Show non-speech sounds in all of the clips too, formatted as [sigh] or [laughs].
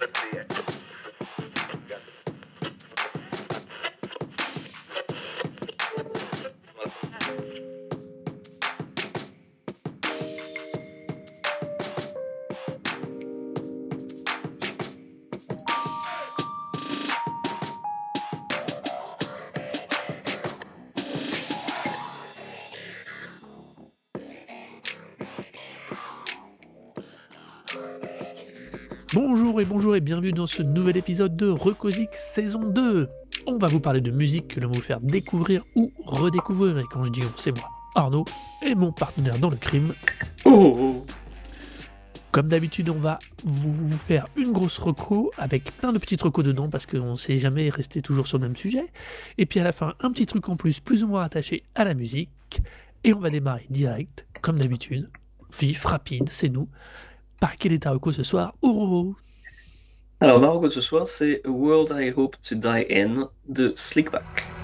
Let's see it. Bonjour et bonjour et bienvenue dans ce nouvel épisode de Recosic saison 2. On va vous parler de musique que l'on va vous faire découvrir ou redécouvrir. Et quand je dis on, c'est moi, Arnaud, et mon partenaire dans le crime. Oh Comme d'habitude, on va vous, vous faire une grosse reco avec plein de petits recos dedans parce qu'on ne sait jamais rester toujours sur le même sujet. Et puis à la fin, un petit truc en plus, plus ou moins attaché à la musique. Et on va démarrer direct, comme d'habitude. Vif, rapide, c'est nous. Par quel est ta reco ce soir Ouro Alors, ma reco ce soir, c'est A World I Hope to Die In de Slickback.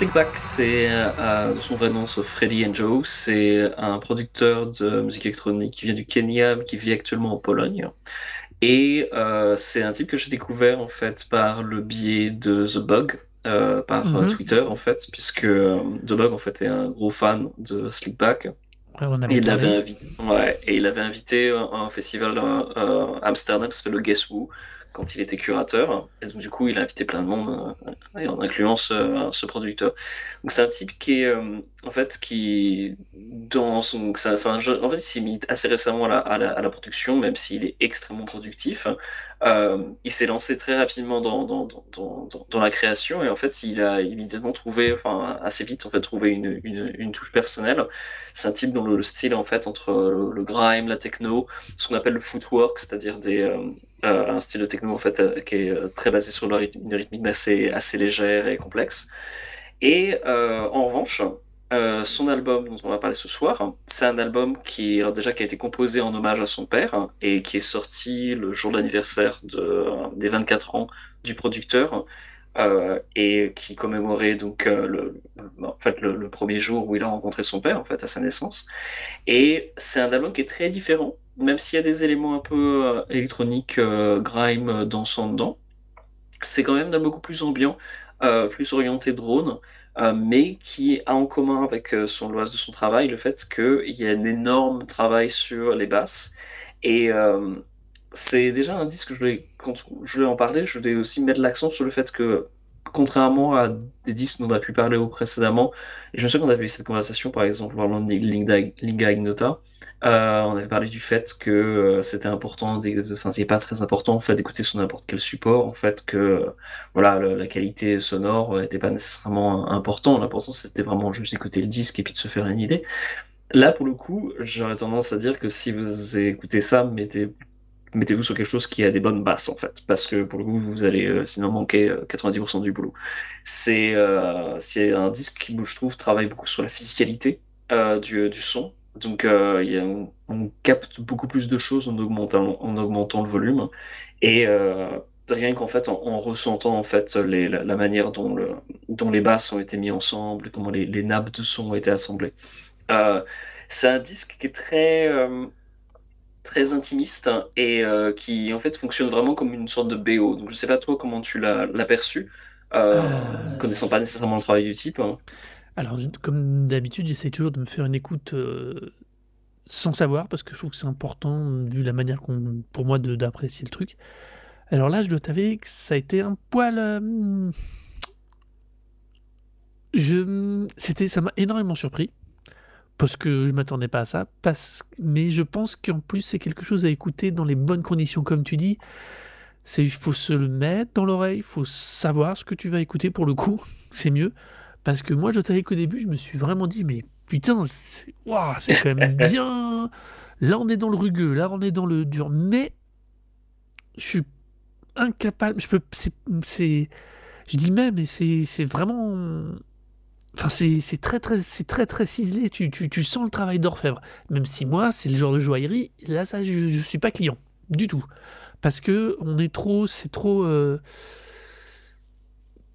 Slickback, c'est euh, de son vrai nom, c'est Freddy and Joe. C'est un producteur de musique électronique qui vient du Kenya, qui vit actuellement en Pologne. Et euh, c'est un type que j'ai découvert en fait par le biais de The Bug, euh, par Mhm. Twitter en fait, puisque The Bug en fait est un gros fan de Slickback. Avait Et il l'avait parlé. invité, ouais, et il avait invité à un festival à Amsterdam, qui s'appelle le Guess Who, quand il était curateur. Et donc, du coup, il a invité plein de monde, euh, en incluant ce, ce producteur. Donc, c'est un type qui est, euh, en fait, qui, dans son, c'est un, jeune- en fait, il s'est mis assez récemment à la, à la, production, même s'il est extrêmement productif. Euh, il s'est lancé très rapidement dans, dans, dans, la création, et en fait, il a immédiatement trouvé, enfin, assez vite, en fait, trouvé une, une, une touche personnelle. C'est un type dont le, le style, en fait, entre le grime, la techno, ce qu'on appelle le footwork, c'est-à-dire des, euh, un style de techno, en fait, euh, qui est euh, très basé sur une rythmique assez, assez légère et complexe. Et en revanche, son album dont on va parler ce soir, c'est un album qui, alors déjà, qui a été composé en hommage à son père hein, et qui est sorti le jour de l'anniversaire de, des 24 ans du producteur et qui commémorait donc le, en fait, le premier jour où il a rencontré son père, en fait, à sa naissance. Et c'est un album qui est très différent, même s'il y a des éléments un peu euh, électroniques, euh, grime, euh, dansant dedans. C'est quand même un album beaucoup plus ambiant, euh, plus orienté drone, mais qui a en commun avec son l'ouest de son travail le fait qu'il y a un énorme travail sur les basses. Et c'est déjà un disque que je quand je voulais en parler, je voulais aussi mettre l'accent sur le fait que, contrairement à des disques dont on a pu parler précédemment, je me souviens qu'on avait eu cette conversation, par exemple, parlant de Linga, Ignota, euh, on avait parlé du fait que euh, c'était important, enfin, c'est pas très important, en fait, d'écouter sur n'importe quel support, en fait, que, voilà, la qualité sonore euh, était pas nécessairement important, l'important c'était vraiment juste d'écouter le disque et puis de se faire une idée. Là, pour le coup, j'aurais tendance à dire que si vous écoutez ça, mettez, mettez-vous sur quelque chose qui a des bonnes basses, en fait, parce que pour le coup, vous allez euh, sinon manquer euh, 90% du boulot. C'est euh, un disque qui, je trouve, travaille beaucoup sur la physicalité euh, du, du son. Donc, euh, y a, on, capte beaucoup plus de choses en augmentant, en augmentant le volume. Et euh, rien qu'en fait, en, en ressentant en fait la, manière dont, le, dont les basses ont été mis ensemble, comment les, les nappes de son ont été assemblées. Euh, c'est un disque qui est très, euh, très intimiste et euh, qui en fait fonctionne vraiment comme une sorte de BO. Donc je sais pas toi comment tu l'as l'as perçu, euh, Euh, connaissant pas nécessairement le travail du type. hein. Alors, comme d'habitude, j'essaie toujours de me faire une écoute sans savoir, parce que je trouve que c'est important, vu la manière qu'on, pour moi de- d'apprécier le truc. Alors là, je dois t'avouer que ça a été un poil. je, c'était, ça m'a énormément surpris, parce que je m'attendais pas à ça. Parce, mais je pense qu'en plus, c'est quelque chose à écouter dans les bonnes conditions, comme tu dis. C'est, il faut se le mettre dans l'oreille, il faut savoir ce que tu vas écouter pour le coup, [laughs] c'est mieux. Parce que moi, je t'avais qu'au début, je me suis vraiment dit, mais putain, c'est ouah, c'est quand même [laughs] bien. Là, on est dans le rugueux, là, on est dans le dur. Mais je suis incapable. Je peux. c'est-. Je dis même, mais c'est c'est vraiment. Enfin, c'est très, très, c'est très, très ciselé. Tu, tu, tu sens le travail d'orfèvre. Même si moi, c'est le genre de joaillerie. Là, ça, je, je suis pas client du tout, parce que on est trop. C'est trop. euh,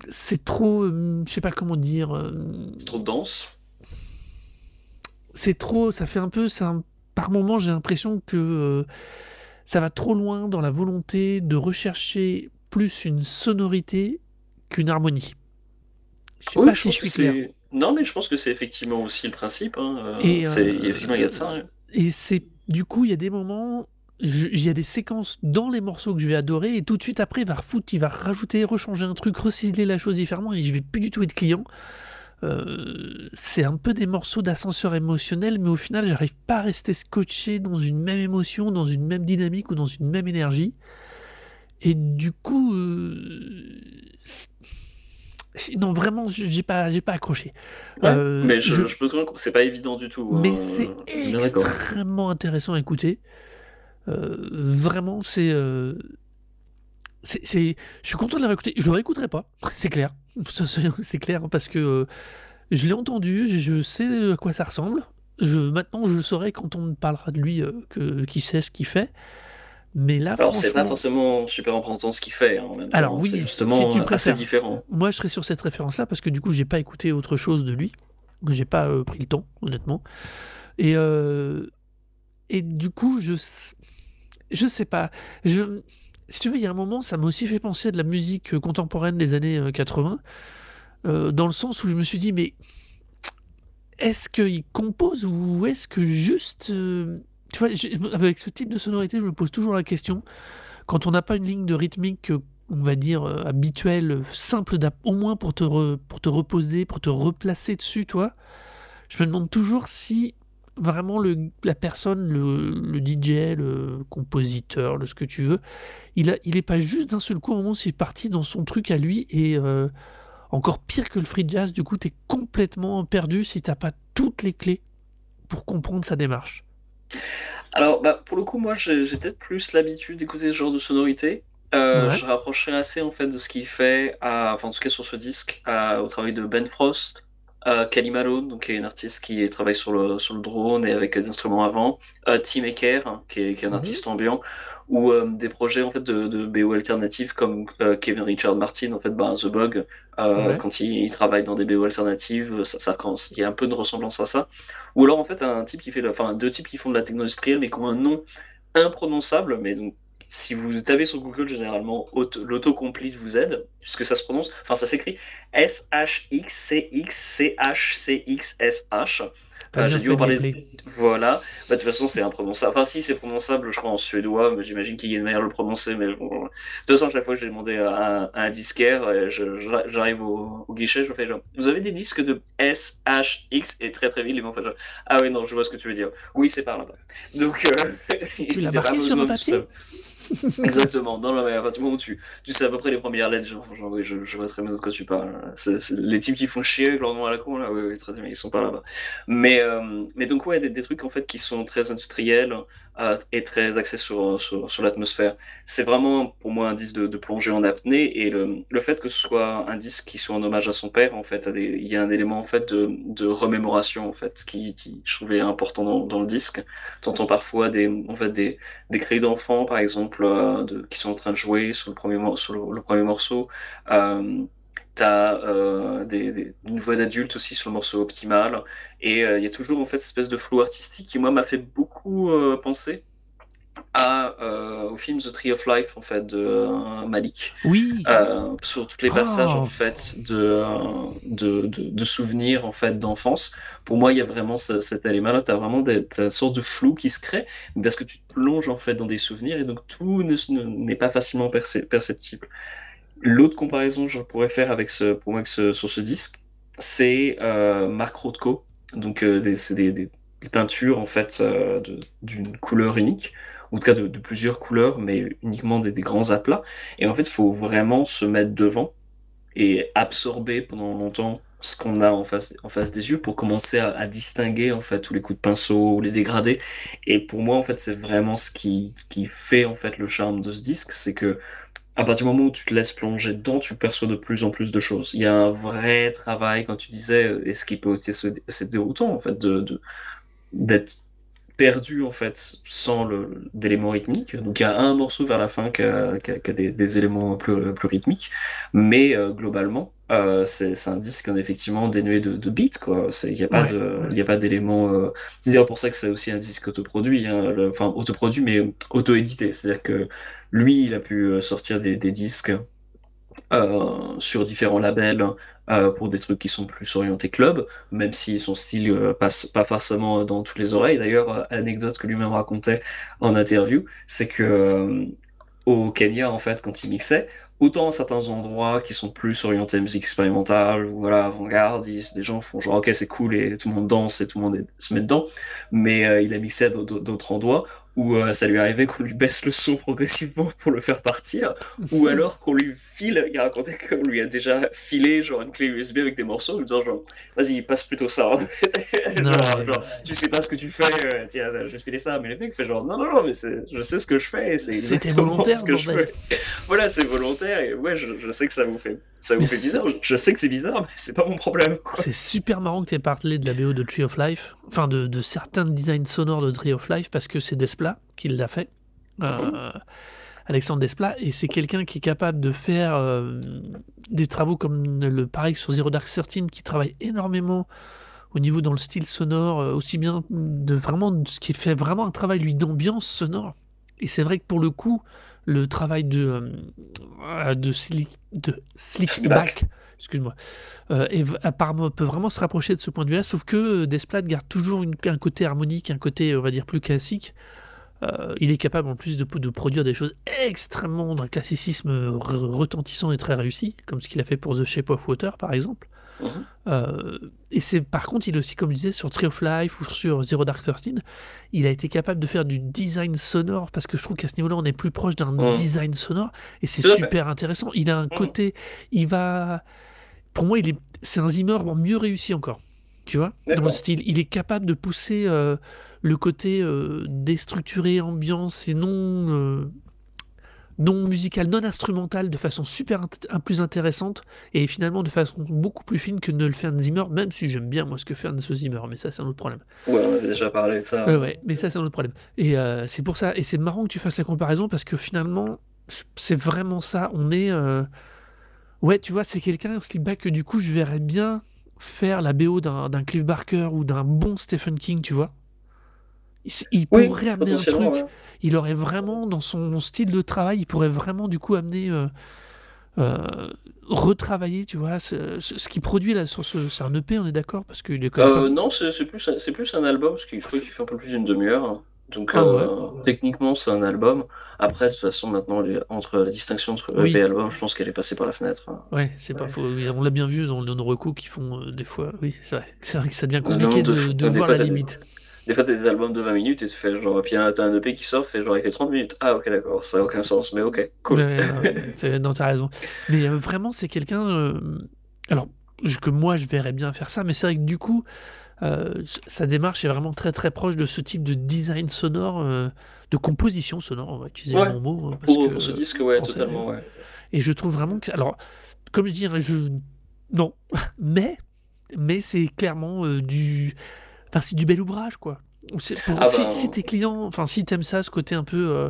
c'est trop. euh, je sais pas comment dire. euh, C'est trop dense. c'est trop, ça fait un peu, un- par moments j'ai l'impression que euh, ça va trop loin dans la volonté de rechercher plus une sonorité qu'une harmonie. Je sais Oui, pas je si je suis clair. Non, mais je pense que c'est effectivement aussi le principe. hein, euh, Et, euh, effectivement, il y a de ça. hein. Et c'est du coup, il y a des moments, il y a des séquences dans les morceaux que je vais adorer, et tout de suite après, il va refoutre, il va rajouter, rechanger un truc, reciseler la chose différemment, et je vais plus du tout être client. Euh, c'est un peu des morceaux d'ascenseur émotionnel, mais au final, j'arrive pas à rester scotché dans une même émotion, dans une même dynamique ou dans une même énergie. Et du coup, euh, non, vraiment, je- j'ai pas, j'ai pas accroché. Ouais, Euh, mais je, je- je peux te c'est pas évident du tout. mais hein, c'est extrêmement intéressant à écouter. Euh, vraiment, c'est, euh, c'est, c'est- Je suis content de l'avoir écouté. Je le réécouterai pas, [laughs] c'est clair. C'est clair, parce que euh, je l'ai entendu, je, sais à quoi ça ressemble. Je, maintenant, je le saurai quand on me parlera de lui, que, qui sait ce qu'il fait. Mais là, Alors, c'est pas forcément super important ce qu'il fait hein, en même Alors temps. oui, si justement tu le assez différent. moi, je serais sur cette référence-là parce que du coup, j'ai pas écouté autre chose de lui. J'ai pas euh, pris le temps, honnêtement. Et, euh, et du coup, je, je sais pas. Je, si tu veux, il y a un moment, ça m'a aussi fait penser à de la musique euh, contemporaine des années euh, 80, euh, dans le sens où je me suis dit, mais est-ce qu'il compose ou est-ce que juste. Avec ce type de sonorité, je me pose toujours la question. Quand on n'a pas une ligne de rythmique, on va dire, euh, habituelle, simple, au moins pour te, pour te reposer, pour te replacer dessus, toi, je me demande toujours si vraiment la personne, le, DJ, le compositeur, le ce que tu veux, il, a, il est pas juste d'un seul coup, au moment où c'est parti dans son truc à lui et euh, encore pire que le free jazz, du coup, tu es complètement perdu si t'as pas toutes les clés pour comprendre sa démarche. Alors, bah, pour le coup, moi, j'ai peut-être plus l'habitude d'écouter ce genre de sonorité. Euh, Ouais. je rapprocherais assez en fait de ce qu'il fait, à, enfin en tout cas sur ce disque, à- au travail de Ben Frost, euh, Kelly Malone, donc qui est une artiste qui travaille sur le sur le drone et avec des instruments avant, euh, Tim Ecker, hein, qui est, qui est un Mhm. artiste ambiant, ou euh, des projets en fait de, de BO alternatives comme euh, Kevin Richard Martin, en fait, bah, The Bug, Ouais. quand il, il travaille dans des BO alternatives, ça, ça, quand- il y a un peu de ressemblance à ça. Ou alors en fait un type qui fait, enfin deux types qui font de la techno industrielle mais qui ont un nom imprononçable, mais donc si vous tapez sur Google, généralement, auto- l'autocomplete vous aide, puisque ça se prononce, enfin ça s'écrit S-H-X-C-X-C-H-C-X-S-H. Euh, j'ai dû de parler. Voilà. Bah, de toute façon, c'est imprononçable. Enfin, si, c'est prononçable, je crois, en suédois, mais j'imagine qu'il y a une manière de le prononcer. Mais bon. De toute façon, à chaque fois que j'ai demandé à un, à un disquaire, j'arrive au, au guichet, je fais genre, vous avez des disques de S, H, X, et très très vite, ils m'ont fait genre, ah oui, non, je vois ce que tu veux dire. Oui, c'est par là-bas. Donc, euh, [laughs] Tu l'as il y a pas marqué sur tout papier? [laughs] Exactement. Non, non, mais à partir du moment où tu, tu sais à peu près les premières lettres, genre, genre, oui, je, vois très bien de quoi tu parles. Les types qui font chier avec leur nom à la con, là, oui, oui, très bien, ils sont pas là-bas. Mais, euh, mais donc, ouais, des, des trucs, en fait, qui sont très industriels, et très axés sur, sur, sur l'atmosphère. C'est vraiment, pour moi, un disque de, de plongée en apnée, et le, le fait que ce soit un disque qui soit en hommage à son père, en fait, il y a un élément, en fait, de, de remémoration, en fait, qui, qui, je trouvais important dans, dans le disque. T'entends parfois des, en fait, des, des cris d'enfants, par exemple, euh, de, qui sont en train de jouer sur le premier, sur le, le premier morceau. Euh, T'as euh, des, des- une voix d'adulte aussi sur le morceau Optimal. Et euh, il y a toujours en fait cette espèce de flow artistique qui, moi, m'a fait beaucoup euh, penser à, euh, au film The Tree of Life, en fait, de Malik. Oui, sur tous les passages Oh. en fait de, de, de, de souvenirs en fait d'enfance. Pour moi, il y a vraiment ce- cet élément-là. T'as vraiment des, t'as une sorte de flou qui se crée parce que tu te plonges en fait dans des souvenirs et donc tout ne- ne- n'est pas facilement perceptible. L'autre comparaison que je pourrais faire avec ce, pour moi, sur ce disque, c'est euh, Marc Rothko. Donc, euh, c'est des, peintures en fait euh, d'une couleur unique, ou en tout cas de, plusieurs couleurs, mais uniquement des, des grands aplats. Et en fait, il faut vraiment se mettre devant et absorber pendant longtemps ce qu'on a en face, en face des yeux pour commencer à, à, distinguer en fait tous les coups de pinceau, les dégradés. Et pour moi, en fait, c'est vraiment ce qui, qui fait en fait le charme de ce disque, c'est que à partir du moment où tu te laisses plonger dedans, tu perçois de plus en plus de choses. Il y a un vrai travail, quand tu disais, et ce qui peut aussi c'est déroutant en fait d'être perdu en fait sans d'éléments rythmiques. Donc il y a un morceau vers la fin qui a, des, éléments plus, plus rythmiques, mais euh, globalement euh, c'est un disque effectivement dénué de, de beats quoi. Il n'y a pas de il a pas d'éléments. Euh, c'est d'ailleurs pour ça que c'est aussi un disque autoproduit, hein, enfin autoproduit mais auto-édité. C'est-à-dire que lui il a pu sortir des, des disques sur différents labels euh, pour des trucs qui sont plus orientés club, même si son style euh, passe pas forcément dans toutes les oreilles. D'ailleurs, euh, anecdote que lui-même racontait en interview, c'est que au Kenya, en fait, quand il mixait, autant à certains endroits qui sont plus orientés musique expérimentale ou voilà avant-garde, les gens font genre ok c'est cool et tout le monde danse et tout le monde se met dedans, mais il a mixé à d'autres endroits où euh, ça lui arrivait qu'on lui baisse le son progressivement pour le faire partir, ou [laughs] alors qu'on lui file, il a raconté qu'on lui a déjà filé genre une clé USB avec des morceaux, en disant genre vas-y passe plutôt ça, [laughs] genre, tu sais pas ce que tu fais, euh, tiens je vais te filer ça, mais le mec fait genre non non non mais je sais ce que je fais, c'est exactement volontaire, ce que je fais. [laughs] voilà c'est volontaire et ouais je, je, sais que ça vous fait ça vous fait bizarre, je sais que c'est bizarre mais c'est pas mon problème. C'est super marrant que tu aies parlé de la BO de Tree of Life, enfin de, de certains designs sonores de Tree of Life parce que c'est Desplat qui l'a fait. Euh, Alexandre Desplat, et c'est quelqu'un qui est capable de faire euh, des travaux comme le pareil sur Zero Dark Thirteen, qui travaille énormément au niveau dans le style sonore, euh, aussi bien de vraiment ce qui fait vraiment un travail lui d'ambiance sonore. Et c'est vrai que pour le coup, le travail de de, de Slickback, excuse-moi, apparemment peut vraiment se rapprocher de ce point de vue-là, sauf que Desplat garde toujours un côté harmonique, un côté on va dire plus classique. Euh, il est capable en plus de, de, produire des choses extrêmement d'un classicisme retentissant et très réussi, comme ce qu'il a fait pour The Shape of Water par exemple. Mhm. Euh, et c'est par contre, il est aussi, comme je disais, sur Tree of Life ou sur Zero Dark Thirteen, il a été capable de faire du design sonore parce que je trouve qu'à ce niveau-là, on est plus proche d'un mhm. design sonore et c'est super intéressant. Il a un mhm. côté, il va, pour moi, il est, c'est un Zimmer mieux réussi encore. Tu vois, dans le style, il est capable de pousser. Euh, le côté euh, déstructuré, ambiance et non, euh, non musical, non instrumental de façon super plus intéressante et finalement de façon beaucoup plus fine que ne le fait un Zimmer, même si j'aime bien moi ce que fait un Zimmer, mais ça c'est un autre problème. Ouais, on a déjà parlé de ça. ouais, mais ça c'est un autre problème. Et euh, c'est pour ça, et c'est marrant que tu fasses la comparaison parce que finalement c'est vraiment ça. On est. Ouais, tu vois, c'est quelqu'un, Slipback, que du coup je verrais bien faire la BO d'un Cliff Barker ou d'un bon Stephen King, tu vois. Il, pourrait amener un truc. Il aurait vraiment, dans son style de travail, il pourrait vraiment du coup amener. Euh, euh, retravailler, tu vois, ce, ce, qu'il produit là sur ce, c'est un EP, on est d'accord? Parce qu'il est quand même euh, Non, c'est, plus, c'est plus un album, parce que je crois qu'il fait un peu plus d'une demi-heure. Donc ah techniquement c'est un album. Après de toute façon maintenant entre la distinction entre EP et album, je pense qu'elle est passée par la fenêtre. Ouais, c'est pas faux. On l'a bien vu dans, nos recours qui font des fois. Oui, c'est vrai. C'est vrai que ça devient compliqué de, de voir la limite. Des fois, t'as des albums de 20 minutes et tu fais genre, puis t'as un EP qui sort, fait genre, il fait 30 minutes. Ah, ok, d'accord, ça n'a aucun sens, mais ok, cool. [laughs] non, t'as raison. Mais euh, vraiment, c'est quelqu'un. Euh, alors, que moi, je verrais bien faire ça, mais c'est vrai que du coup, euh, sa démarche est vraiment très très proche de ce type de design sonore, de composition sonore, on va utiliser mon mot. Hein, pour, ce disque, ouais, totalement, ouais. Et je trouve vraiment que. Alors, comme je dis, hein, je. Non, [laughs] mais. Mais c'est clairement du c'est du bel ouvrage, quoi. Ah si, bah, si t'es client, enfin si t'aimes ça, ce côté un peu, euh,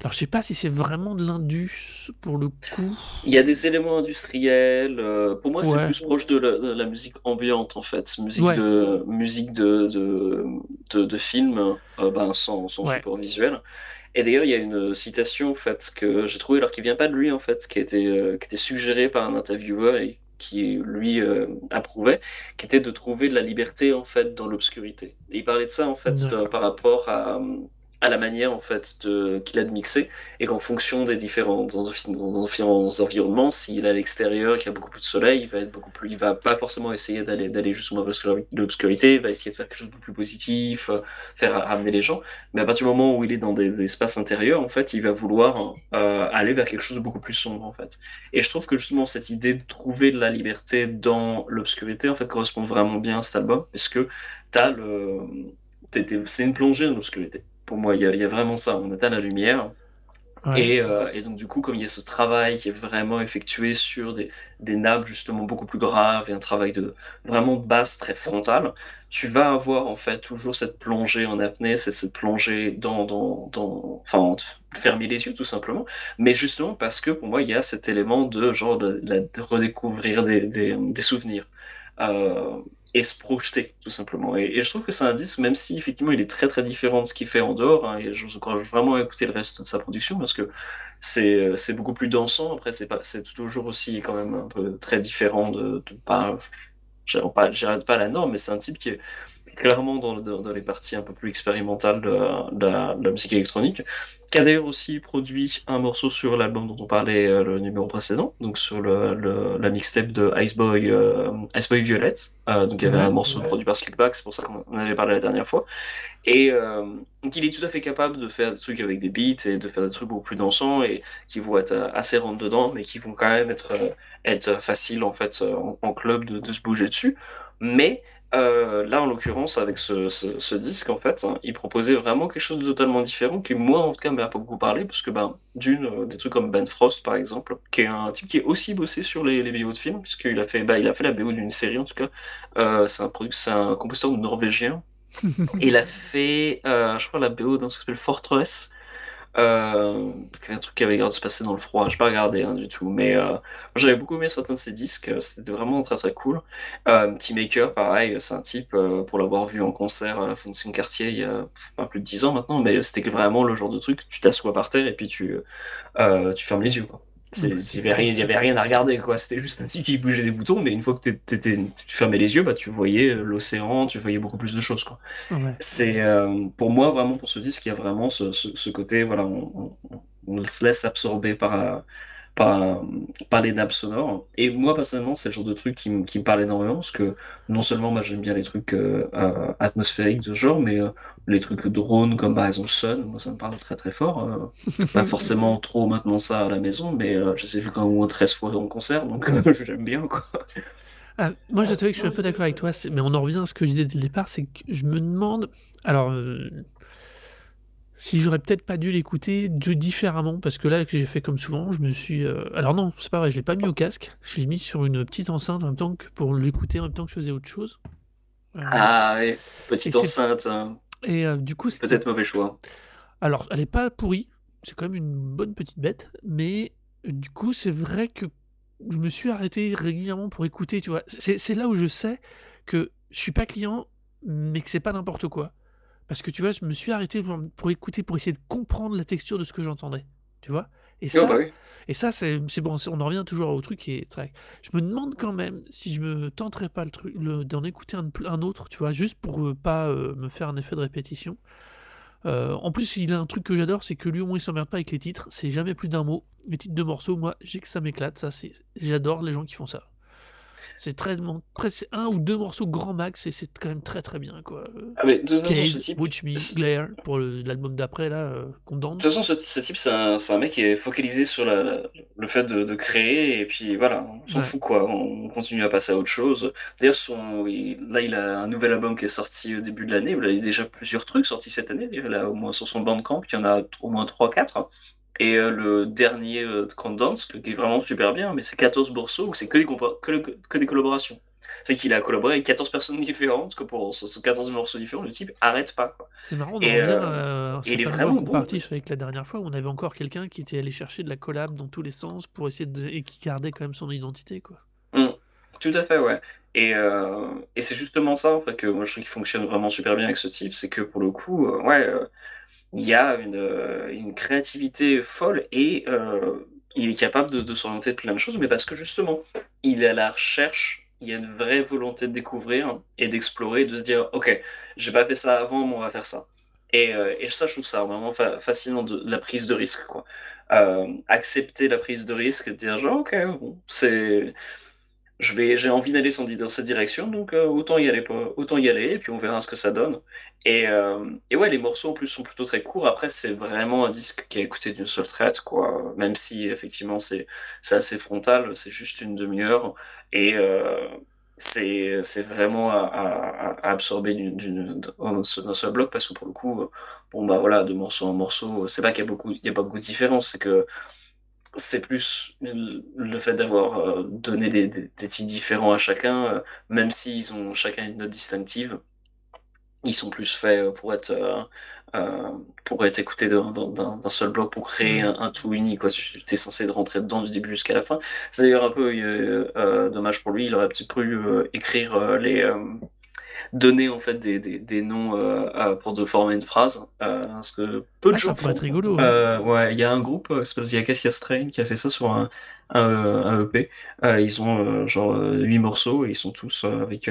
alors je sais pas si c'est vraiment de l'indus pour le coup. Il y a des éléments industriels. Euh, pour moi, c'est plus proche de la, musique ambiante en fait, musique de musique de de, de, film, euh, ben, sans, sans support visuel. Et d'ailleurs, il y a une citation en fait que j'ai trouvée alors qui vient pas de lui en fait, qui a été qui était suggérée par un intervieweur et qui lui euh, approuvait, qui était de trouver de la liberté en fait dans l'obscurité. Et il parlait de ça en fait par rapport à, à la manière en fait qu'il a de mixer et qu'en fonction des différents environnements, s'il est à l'extérieur, qu'il y a beaucoup plus de soleil, il va être beaucoup plus, il va pas forcément essayer d'aller d'aller justement vers l'obscurité, il va essayer de faire quelque chose de plus positif, euh, faire ramener les gens. Mais à partir du moment où il est dans des, espaces intérieurs, en fait, il va vouloir euh, aller vers quelque chose de beaucoup plus sombre en fait. Et je trouve que justement cette idée de trouver de la liberté dans l'obscurité en fait correspond vraiment bien à cet album parce que t'as le c'est une plongée dans l'obscurité pour moi, il y, a, vraiment ça. On atteint la lumière. Euh, et, donc, du coup, comme il y a ce travail qui est vraiment effectué sur des, nappes justement beaucoup plus graves et un travail de vraiment de base très frontal, tu vas avoir en fait toujours cette plongée en apnée, c'est cette plongée dans, dans, dans, enfin, fermer les yeux tout simplement. Mais justement parce que pour moi, il y a cet élément de genre de, redécouvrir des, des, souvenirs. Euh, et se projeter, tout simplement. Et, je trouve que c'est un disque, même si effectivement il est très très différent de ce qu'il fait en dehors, hein, et je vous encourage vraiment à écouter le reste de sa production parce que c'est, c'est beaucoup plus dansant. Après, c'est c'est toujours aussi quand même un peu très différent de, pas, pas, pas la norme, mais c'est un type qui est clairement dans, dans, les parties un peu plus expérimentales de, de, la, musique électronique, qui a d'ailleurs aussi produit un morceau sur l'album dont on parlait euh, le numéro précédent, donc sur le, le la mixtape de Iceboy, euh, Iceboy Violet. Euh, donc il y avait un morceau produit par Slickback, c'est pour ça qu'on avait parlé la dernière fois. Et euh, donc il est tout à fait capable de faire des trucs avec des beats et de faire des trucs beaucoup plus dansants et qui vont être assez rentre dedans, mais qui vont quand même être, être faciles en fait en, en club de, de se bouger dessus. Mais euh, là, en l'occurrence, avec ce, ce, disque, en fait, hein, il proposait vraiment quelque chose de totalement différent, qui, moi, en tout cas, m'a pas beaucoup parlé, parce que, ben, d'une, euh, des trucs comme Ben Frost, par exemple, qui est un type qui est aussi bossé sur les, les BO de films, puisqu'il a fait, bah, il a fait la BO d'une série, en tout cas. Euh, c'est un c'est un compositeur norvégien. [laughs] il a fait, je crois, la BO d'un truc qui s'appelle Fortress, euh, un truc qui avait l'air de se passer dans le froid, j'ai pas regardé hein, du tout, mais euh, j'avais beaucoup aimé certains de ses disques, c'était vraiment très très cool. Euh, Maker, pareil, c'est un type, euh, pour l'avoir vu en concert à la Fondation Quartier il y a plus de 10 ans maintenant, mais c'était vraiment le genre de truc, tu t'assois par terre et puis tu, euh, tu fermes les yeux. Quoi. Il n'y avait, avait, rien à regarder, quoi. C'était juste un qui bougeait des boutons, mais une fois que tu fermais les yeux, bah, tu voyais euh, l'océan, tu voyais beaucoup plus de choses, quoi. C'est, euh, pour moi, vraiment, pour ce disque, il y a vraiment ce, ce, côté, voilà, on, on, se laisse absorber par, par, par les nappes sonores. Et moi, personnellement, c'est le genre de truc qui, qui me parle énormément, parce que non seulement moi j'aime bien les trucs euh, euh atmosphériques de ce genre, mais euh, les trucs drones comme par exemple Sun, moi ça me parle très très fort. Euh, pas forcément [laughs] trop maintenant ça à la maison, mais je les ai vus quand même 13 fois en concert, donc [laughs] j'aime bien quoi. Ah, moi, je que je suis un peu d'accord avec toi, mais on en revient à ce que je disais dès le départ, c'est que je me demande. Alors, si j'aurais peut-être pas dû l'écouter différemment, parce que là, que j'ai fait comme souvent, je me suis. Euh, alors non, c'est pas vrai, je l'ai pas mis au casque, je l'ai mis sur une petite enceinte en même temps que pour l'écouter en même temps que je faisais autre chose. Euh, ah oui, petite enceinte. Hein. Et euh, du coup, peut-être mauvais choix. Alors, elle est pas pourrie, c'est quand même une bonne petite bête, mais du coup, c'est vrai que je me suis arrêté régulièrement pour écouter, tu vois. C'est là où je sais que je suis pas client, mais que c'est pas n'importe quoi. Parce que tu vois, je me suis arrêté pour, écouter, pour essayer de comprendre la texture de ce que j'entendais. Tu vois et ça, bah et ça c'est bon, on en revient toujours au truc qui est très. Je me demande quand même si je me tenterais pas le truc, d'en écouter un, un, autre, tu vois, juste pour ne euh, pas euh, me faire un effet de répétition. Euh, en plus, il a un truc que j'adore, c'est que lui au moins il s'emmerde pas avec les titres. C'est jamais plus d'un mot. Les titres de morceaux, moi, j'ai que ça m'éclate. Ça, c'est, j'adore les gens qui font ça. C'est très, très c'est un ou deux morceaux grand max et c'est quand même très très bien quoi. Ah mais de toute façon, ce type, Watch Me, Glare pour l'album d'après là, euh, De toute façon, ce, type c'est un, un, mec qui est focalisé sur la, le fait de, de, créer et puis voilà, on s'en fout quoi, on continue à passer à autre chose. D'ailleurs, son, là il a un nouvel album qui est sorti au début de l'année, il a déjà plusieurs trucs sortis cette année, a au moins sur son bandcamp, il y en a au moins 3-4. Et euh, le dernier euh, Condense, qui est vraiment super bien, mais c'est 14 morceaux, c'est que des, que, que, des collaborations. C'est qu'il a collaboré avec 14 personnes différentes, que pour ce, 14 morceaux différents, le type arrête pas. C'est marrant, de revenir euh, il est vraiment bon. avec la dernière fois où on avait encore quelqu'un qui était allé chercher de la collab dans tous les sens pour essayer de. et qui gardait quand même son identité, quoi. Mmh. Tout à fait, ouais. Et, euh, et c'est justement ça, en fait, que moi je trouve qu'il fonctionne vraiment super bien avec ce type, c'est que pour le coup, ouais il y a une, euh, une créativité folle et euh, il est capable de, de s'orienter de plein de choses, mais parce que justement, il est à la recherche, il y a une vraie volonté de découvrir et d'explorer, de se dire, ok, j'ai pas fait ça avant, mais on va faire ça. Et, euh, et ça, je trouve ça vraiment fa- fascinant de, la prise de risque, quoi. Accepter la prise de risque et dire genre, ok, c'est, je vais, j'ai envie d'aller dans cette direction, donc euh, autant y aller, pas- autant y aller, et puis on verra ce que ça donne. Et, euh, et ouais, les morceaux en plus sont plutôt très courts. Après, c'est vraiment un disque qui est écouté d'une seule traite, quoi. Même si effectivement c'est, c'est assez frontal, c'est juste une demi-heure, et euh, c'est, c'est vraiment à, absorber d'une, d'un seul bloc, parce que pour le coup, bon bah voilà, de morceau en morceau, c'est pas qu'il y a beaucoup, il y a pas beaucoup de différence, c'est que c'est plus le fait d'avoir euh, donné des, des, des titres différents à chacun, euh, même s'ils ont chacun une note distinctive, ils sont plus faits euh, pour être, euh, pour être écoutés d'un seul bloc, pour créer Ouais. un, un tout uni, quoi. Tu es censé rentrer dedans du début jusqu'à la fin. C'est d'ailleurs un peu euh, euh, dommage pour lui, il aurait peut-être pu écrire les... donner en fait des, des, des noms euh, pour de former une phrase, euh, parce que peu de Ah, gens font. être rigolo. Euh, ouais, il y a un groupe, qu'il y a Cassia Strain qui a fait ça sur un, un, un EP. Euh, ils ont genre euh, huit morceaux et ils sont tous avec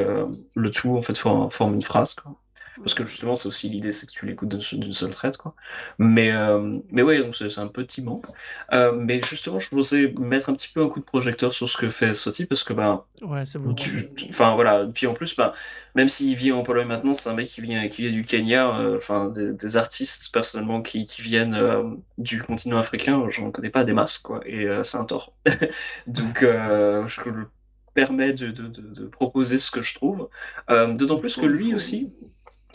le tout en fait for- forme une phrase quoi. Parce que justement c'est aussi l'idée c'est que tu l'écoutes d'une seule traite quoi. Mais euh, mais ouais donc c'est c'est un petit manque. Euh, mais justement je voulais mettre un petit peu un coup de projecteur sur ce que fait Soti parce que ben Ouais, tu- tu- Enfin voilà, puis en plus, bah, même s'il vit en Pologne maintenant, c'est un mec qui vient, qui vient du Kenya, euh, enfin des, des artistes personnellement qui, qui viennent euh, du continent africain, j'en connais pas des masses, quoi, et c'est un tort. [laughs] Donc je me permets de, de, de, de proposer ce que je trouve, Euh, d'autant plus que lui aussi,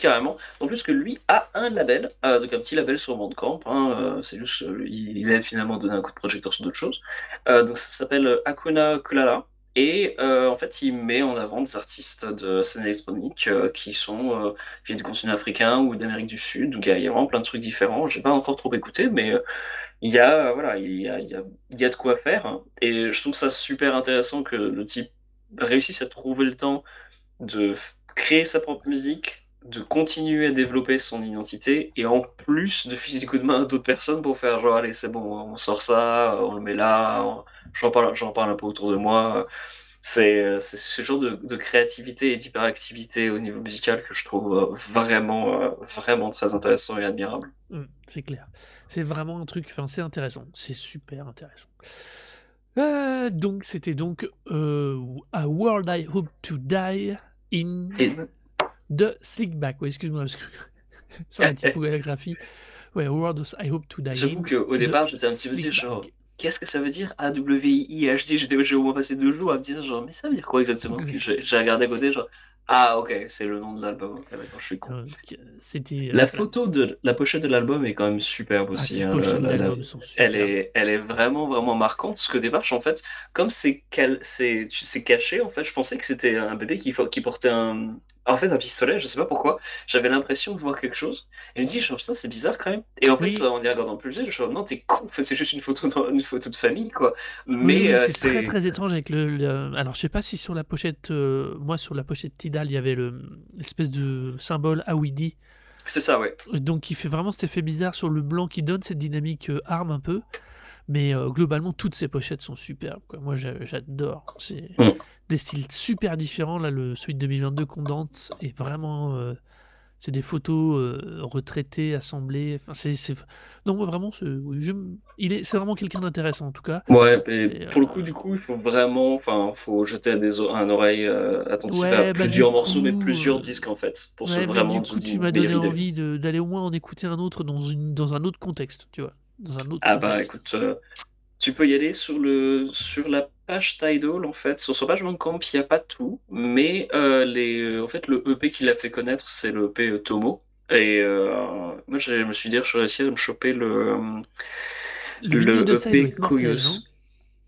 carrément, d'autant plus que lui a un label, euh, donc un petit label sur Bandcamp, hein, euh, c'est juste, euh, il, il a finalement donné un coup de projecteur sur d'autres choses, donc ça s'appelle Akuna Kulala. Et en fait, il met en avant des artistes de scène électronique qui sont viennent du continent africain ou d'Amérique du Sud. Donc il y, a vraiment plein de trucs différents. J'ai pas encore trop écouté, mais il y a voilà, il y a, il y a, de quoi faire. Et je trouve ça super intéressant que le type réussisse à trouver le temps de créer sa propre musique, de continuer à développer son identité, et en plus de filer des coups de main à d'autres personnes pour faire genre allez c'est bon, on sort ça, on le met là, on- j'en parle, j'en parle un peu autour de moi. C'est c'est ce genre de, de créativité et d'hyperactivité au niveau musical que je trouve euh, vraiment, euh, vraiment très intéressant et admirable. Hum, c'est clair. C'est vraiment un truc, enfin c'est intéressant, c'est super intéressant. Euh, donc c'était donc euh, A World I Hope to Die in the Slickback. Oui, excuse-moi, parce que [laughs] sur la typographie. Ouais, World I Hope to Die j'avoue qu'au départ j'étais un petit peu genre qu'est-ce que ça veut dire A-W-I-H-D? J'ai au moins passé deux jours à me dire genre mais ça veut dire quoi exactement? J'ai regardé à côté genre ah ok c'est le nom de l'album. Je suis con. C'était. euh, La photo de la pochette de l'album est quand même superbe Ah, aussi. ces hein, la- la- la- sont Elle est, elle est vraiment, vraiment marquante. Ce que démarche, en fait, comme c'est cal- caché, en fait, je pensais que c'était un bébé qui, qui portait un, en fait, un pistolet. Je sais pas pourquoi. J'avais l'impression de voir quelque chose. Et je me dis, genre, putain, c'est bizarre quand même. Et en fait, Oui. en y regardant plus, je me suis dit, non, t'es con. En fait, c'est juste une photo, de, une photo de famille, quoi. Mais oui, euh, c'est très très étrange avec le, le- Alors, je sais pas si sur la pochette, euh, moi sur la pochette Tidal, il y avait le l'espèce de symbole Awidi, c'est ça, ouais. donc qui fait vraiment cet effet bizarre sur le blanc qui donne cette dynamique euh, arme un peu. Mais euh, globalement, toutes ces pochettes sont superbes. Quoi. Moi, j'a- j'adore. C'est des styles super différents. Là, le celui de 2022 Condense est vraiment. euh, c'est des photos euh, retraitées, assemblées. Enfin, c'est, Non, moi, vraiment, c'est, il est, c'est vraiment quelqu'un d'intéressant en tout cas. Ouais, et Et, pour le coup, du coup, il faut vraiment, enfin, faut jeter des o- un oreille attentive à Ouais, bah, du plusieurs morceaux, mais plusieurs disques en fait, pour Ouais, se mais vraiment du coup, tu m'as donné idée. envie d'aller au moins en écouter un autre dans, une, dans un autre contexte, tu vois. Dans un autre Ah bah contexte. écoute, euh, tu peux y aller sur le sur la page Tidal en fait, sur sa page Bandcamp, il n'y a pas tout, mais euh, les en fait le EP qui l'a fait connaître, c'est le EP Tomo. Et euh, moi je me suis dit, je réussi à me choper le Le de EP non Koyos.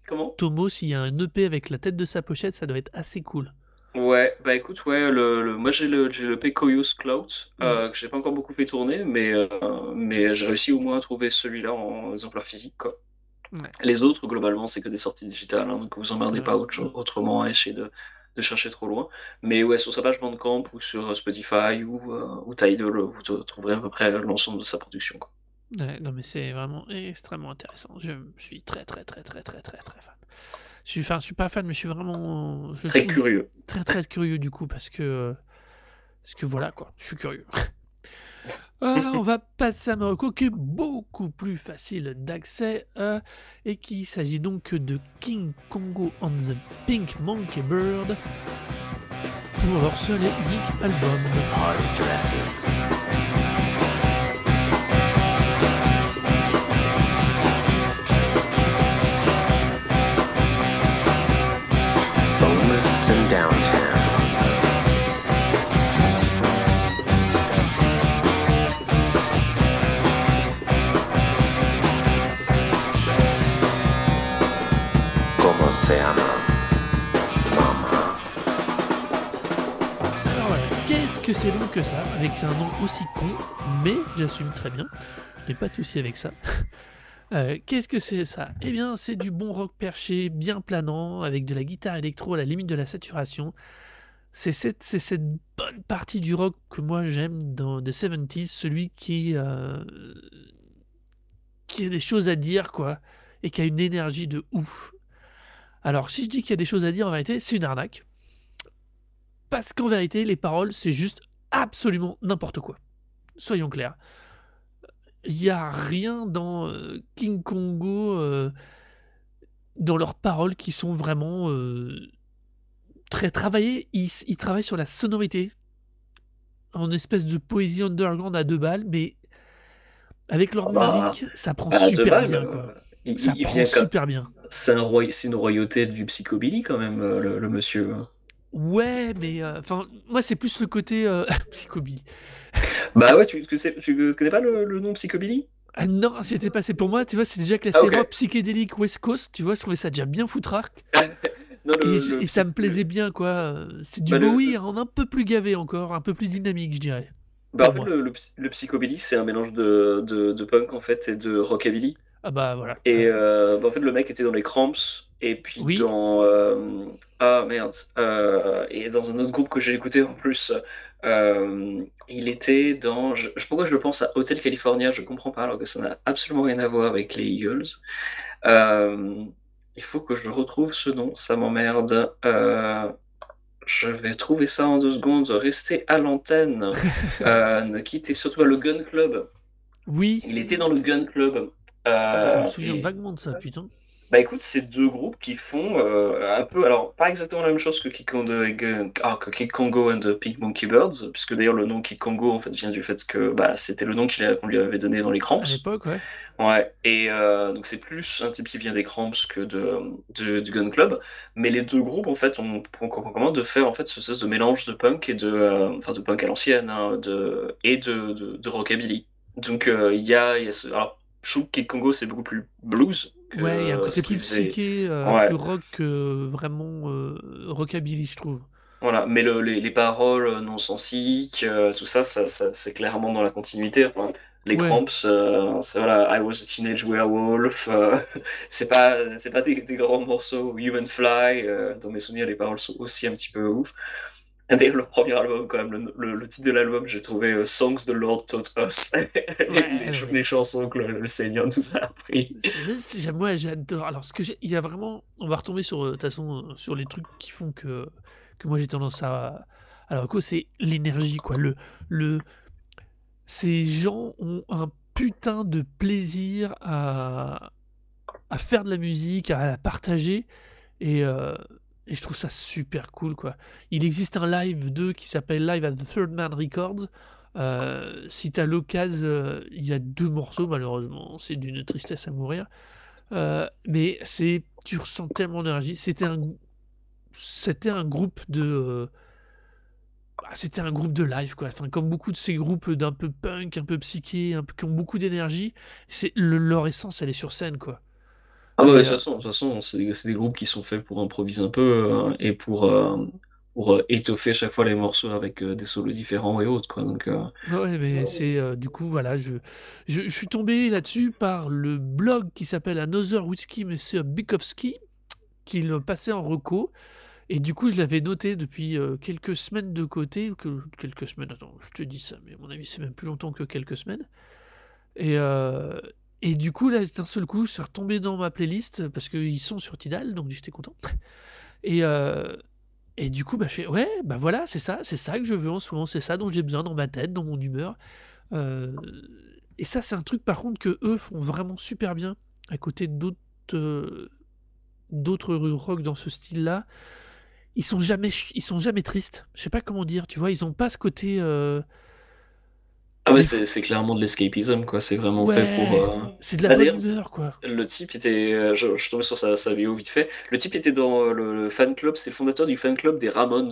Comment? Tomo, s'il y a un EP avec la tête de sa pochette, ça doit être assez cool. Ouais, bah écoute, ouais, le, le- moi j'ai le, j'ai le Cloud, euh, que j'ai pas encore beaucoup fait tourner, mais, euh, mais j'ai réussi au moins à trouver celui-là en exemplaire physique, quoi. Ouais. Les autres, globalement, c'est que des sorties digitales, hein, donc vous emmerdez pas autre cho- Ouais. autrement à essayer de, de chercher trop loin. Mais ouais, sur sa page Bandcamp ou sur Spotify ou, euh, ou Tidal, vous trouverez à peu près l'ensemble de sa production, quoi. Ouais, non, mais c'est vraiment extrêmement intéressant. Je suis très, très, très, très, très, très, très fan. Je suis, enfin, je suis pas fan, mais je suis vraiment. Je Très curieux. Très, très curieux du coup, parce que. Parce que voilà, quoi. Je suis curieux. [laughs] Ah, on va passer à Morocco qui est beaucoup plus facile d'accès euh, et qui s'agit donc de King Congo and the Pink Monkey Bird pour leur seul et unique album. Como se llama? Mama. Alors voilà, qu'est-ce que c'est donc que ça Avec un nom aussi con, mais j'assume très bien, je n'ai pas de souci avec ça. [laughs] Euh, qu'est-ce que c'est ça? Eh bien, c'est du bon rock perché, bien planant, avec de la guitare électro à la limite de la saturation. C'est cette, c'est cette bonne partie du rock que moi j'aime dans The 70s, celui qui, euh, qui a des choses à dire, quoi, et qui a une énergie de ouf. Alors, si je dis qu'il y a des choses à dire, en vérité, c'est une arnaque. Parce qu'en vérité, les paroles, c'est juste absolument n'importe quoi. Soyons clairs. Il n'y a rien dans euh, King Kongo, euh, dans leurs paroles, qui sont vraiment euh, très travaillées. Ils, ils travaillent sur la sonorité, en espèce de poésie underground à deux balles, mais avec leur Ah bah, musique, ça prend super balles, bien. Quoi. Il, Ça il vient comme... super bien. C'est un roi... c'est une royauté du psychobilly quand même, euh, le, le monsieur. Ouais, mais euh, enfin, moi c'est plus le côté euh, [laughs] psychobilly. Bah ouais, tu, tu, sais- tu connais pas le, le nom psychobilly? Ah non, j'étais passé pour moi, tu vois, c'est déjà classé Ah rock psychédélique West Coast, tu vois, je trouvais ça déjà bien foutrarque. [laughs] Non, le, Et, je- le et ça me plaisait bien, quoi. C'est du Bah, Bowie, hein, un peu plus gavé encore, un peu plus dynamique, je dirais. Bah, en fait, le, le, psy- le psychobilly, c'est un mélange de, de, de punk en fait et de rockabilly. Ah bah voilà. Et euh, bah, en fait, le mec était dans les Cramps et puis Oui. dans euh, ah merde euh, et dans un autre groupe que j'ai écouté en plus. il était dans je, pourquoi je le pense à Hotel California, je comprends pas alors que ça n'a absolument rien à voir avec les Eagles. Il faut que je retrouve ce nom, ça m'emmerde. Je vais trouver ça en deux secondes. Restez à l'antenne. [laughs] Ne quittez surtout pas le Gun Club. Oui, Il était dans le Gun Club. Ah, je me Euh, souviens et- vaguement de ça, putain. bah écoute, c'est deux groupes qui font euh, un peu, alors pas exactement la même chose que Kid Congo, ah, que Kid Congo and the Pink Monkey Birds, puisque d'ailleurs le nom Kid Congo en fait vient du fait que bah, c'était le nom qu'on lui avait donné dans les Cramps. À l'époque, ouais. Ouais, et euh, donc c'est plus un type qui vient des Cramps que de, de- du Gun Club, mais les deux groupes en fait ont en commun de faire en fait ce espèce de mélange de punk et de, euh, enfin de punk à l'ancienne, hein, de, et de, de, de rockabilly. Donc euh, il y a, il y a ce, alors je trouve que Kid Congo c'est beaucoup plus blues que Ouais, il y a un côté plus psyché, euh, Ouais. plus rock, euh, vraiment euh, rockabilly, je trouve. Voilà, mais le, les, les paroles non sensiques, tout ça, ça, ça c'est clairement dans la continuité. Enfin, les Ouais. Cramps, euh, c'est voilà, I was a teenage werewolf. euh, [laughs] c'est pas, c'est pas des, des grands morceaux. Human Fly, euh, dans mes souvenirs, les paroles sont aussi un petit peu ouf. [laughs] D'ailleurs, le premier album, quand même, le, le- le titre de l'album, j'ai trouvé euh, Songs the Lord Taught Us. [laughs] les, Ouais, les ch- ouais. les chansons que le, le Seigneur nous a appris. Moi, j'adore. Alors, ce que il y a vraiment, on va retomber sur, euh, de toute façon, euh, sur les trucs qui font que, que moi j'ai tendance à. Alors, quoi, c'est l'énergie, quoi. Le, le, ces gens ont un putain de plaisir à, à faire de la musique, à la partager, et, euh, et je trouve ça super cool, quoi. Il existe un live d'eux qui s'appelle Live at the Third Man Records. Euh, si t'as l'occasion, euh, il y a deux morceaux, malheureusement, c'est d'une tristesse à mourir. Euh, mais c'est, tu ressens tellement d'énergie. C'était un, c'était un groupe de, euh, ah, c'était un groupe de live quoi. Enfin, comme beaucoup de ces groupes d'un peu punk, un peu psyché, qui ont beaucoup d'énergie, c'est le- leur essence, elle est sur scène quoi. Ah bah, de euh, toute façon, de toute façon, c'est des, c'est des groupes qui sont faits pour improviser un peu euh, et pour, euh, pour euh, étoffer chaque fois les morceaux avec euh, des solos différents et autres, quoi. Donc, euh, Ouais, mais c'est euh, du coup, voilà, je, je, je suis tombé là-dessus par le blog qui s'appelle Another Whiskey Monsieur Bikowski, qu'il passait en reco. Et du coup, je l'avais noté depuis euh, quelques semaines de côté. ou Que, quelques semaines, attends, je te dis ça, mais à mon avis, c'est même plus longtemps que quelques semaines. Et, euh, et du coup, là, d'un seul coup, je suis retombé dans ma playlist parce qu'ils sont sur Tidal, donc j'étais content. [laughs] Et, euh, et du coup, bah, je fais, ouais, bah voilà, c'est ça, c'est ça que je veux en ce moment, c'est ça dont j'ai besoin dans ma tête, dans mon humeur. Heu, et ça, c'est un truc par contre que eux font vraiment super bien, à côté d'autres, d'autres rock dans ce style-là. Ils sont jamais ils sont jamais tristes. Je sais pas comment dire, tu vois? Ils ont pas ce côté, Ah ouais, c'est clairement de l'escapism, quoi. C'est vraiment fait pour, heu c'est de la bonne humeur, quoi. le type était, heu, je je suis tombé sur sa sa bio vite fait. Le type était dans, heu, le le fan club, c'est le fondateur du fan club des Ramones.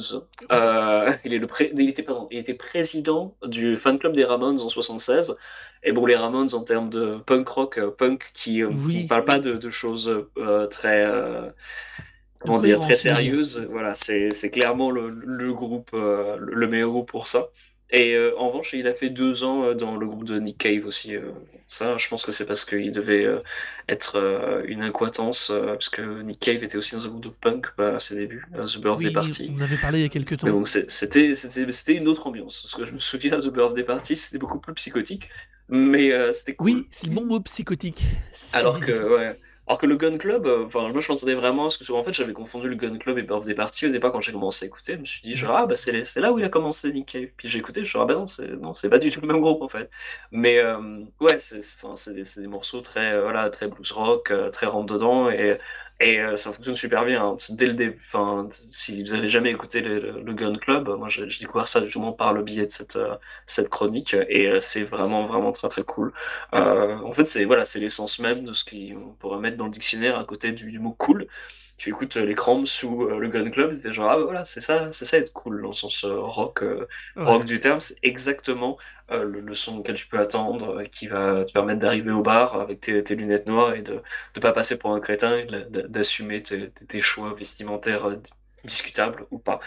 [laughs] Il est le pré il était pardon, il était président du fan club des Ramones en 76 et bon, les Ramones en termes de punk rock, punk qui, ne Oui. parle pas de de choses, très, comment dire? Très sérieuses. Voilà, c'est clairement le le groupe, le meilleur groupe pour ça et heu, en revanche, il a fait 2 ans, heu, dans le groupe de Nick Cave aussi, heu, ça, je pense que c'est parce qu'il devait, être, une accointance, heu, parce que Nick Cave était aussi dans un groupe de punk, bah, à ses débuts, à The Birthday Oui, Party. on avait parlé il y a quelque Mais temps. bon, c'est c'était c'était c'était une autre ambiance. Ce que je me souviens, The Birthday Party, c'était beaucoup plus psychotique, mais c'était cool. Oui, c'est le bon mot, psychotique. Alors que ouais, alors que le Gun Club, heu, enfin, moi, je m'attendais vraiment à ce que soit en fait, j'avais confondu le Gun Club et Birthday Party au départ quand j'ai commencé à écouter. Je me suis dit «Ah bah, c'est là où il a commencé Nick Cave». Puis j'ai écouté, je suis: «Ah bah non, c'est pas du tout le même groupe, en fait». Mais hem, ouais, c'est des des morceaux très, heu, voilà, très blues rock, très rentre et et heu, ça fonctionne super bien, hein. Dès le dé enfin, si vous avez jamais écouté le Gun Club, moi, j'ai découvert ça justement par le biais de cette, heu, cette chronique et heu, c'est vraiment, vraiment très, très cool. Heu, en fait, c'est voilà, c'est l'essence même de ce qu'on pourrait mettre dans le dictionnaire à côté du mot cool. Tu écoutes, heu, les Cramps ou heu, le Gun Club, tu genre: «Ah bah, voilà, c'est ça c'est ça être cool», dans le sens, heu, rock, rock Ouais. du terme. C'est exactement, le le son auquel tu peux attendre, qui va te permettre d'arriver au bar avec tes tes lunettes noires et de de pas passer pour un crétin d'assumer tes choix vestimentaires, discutables ou pas.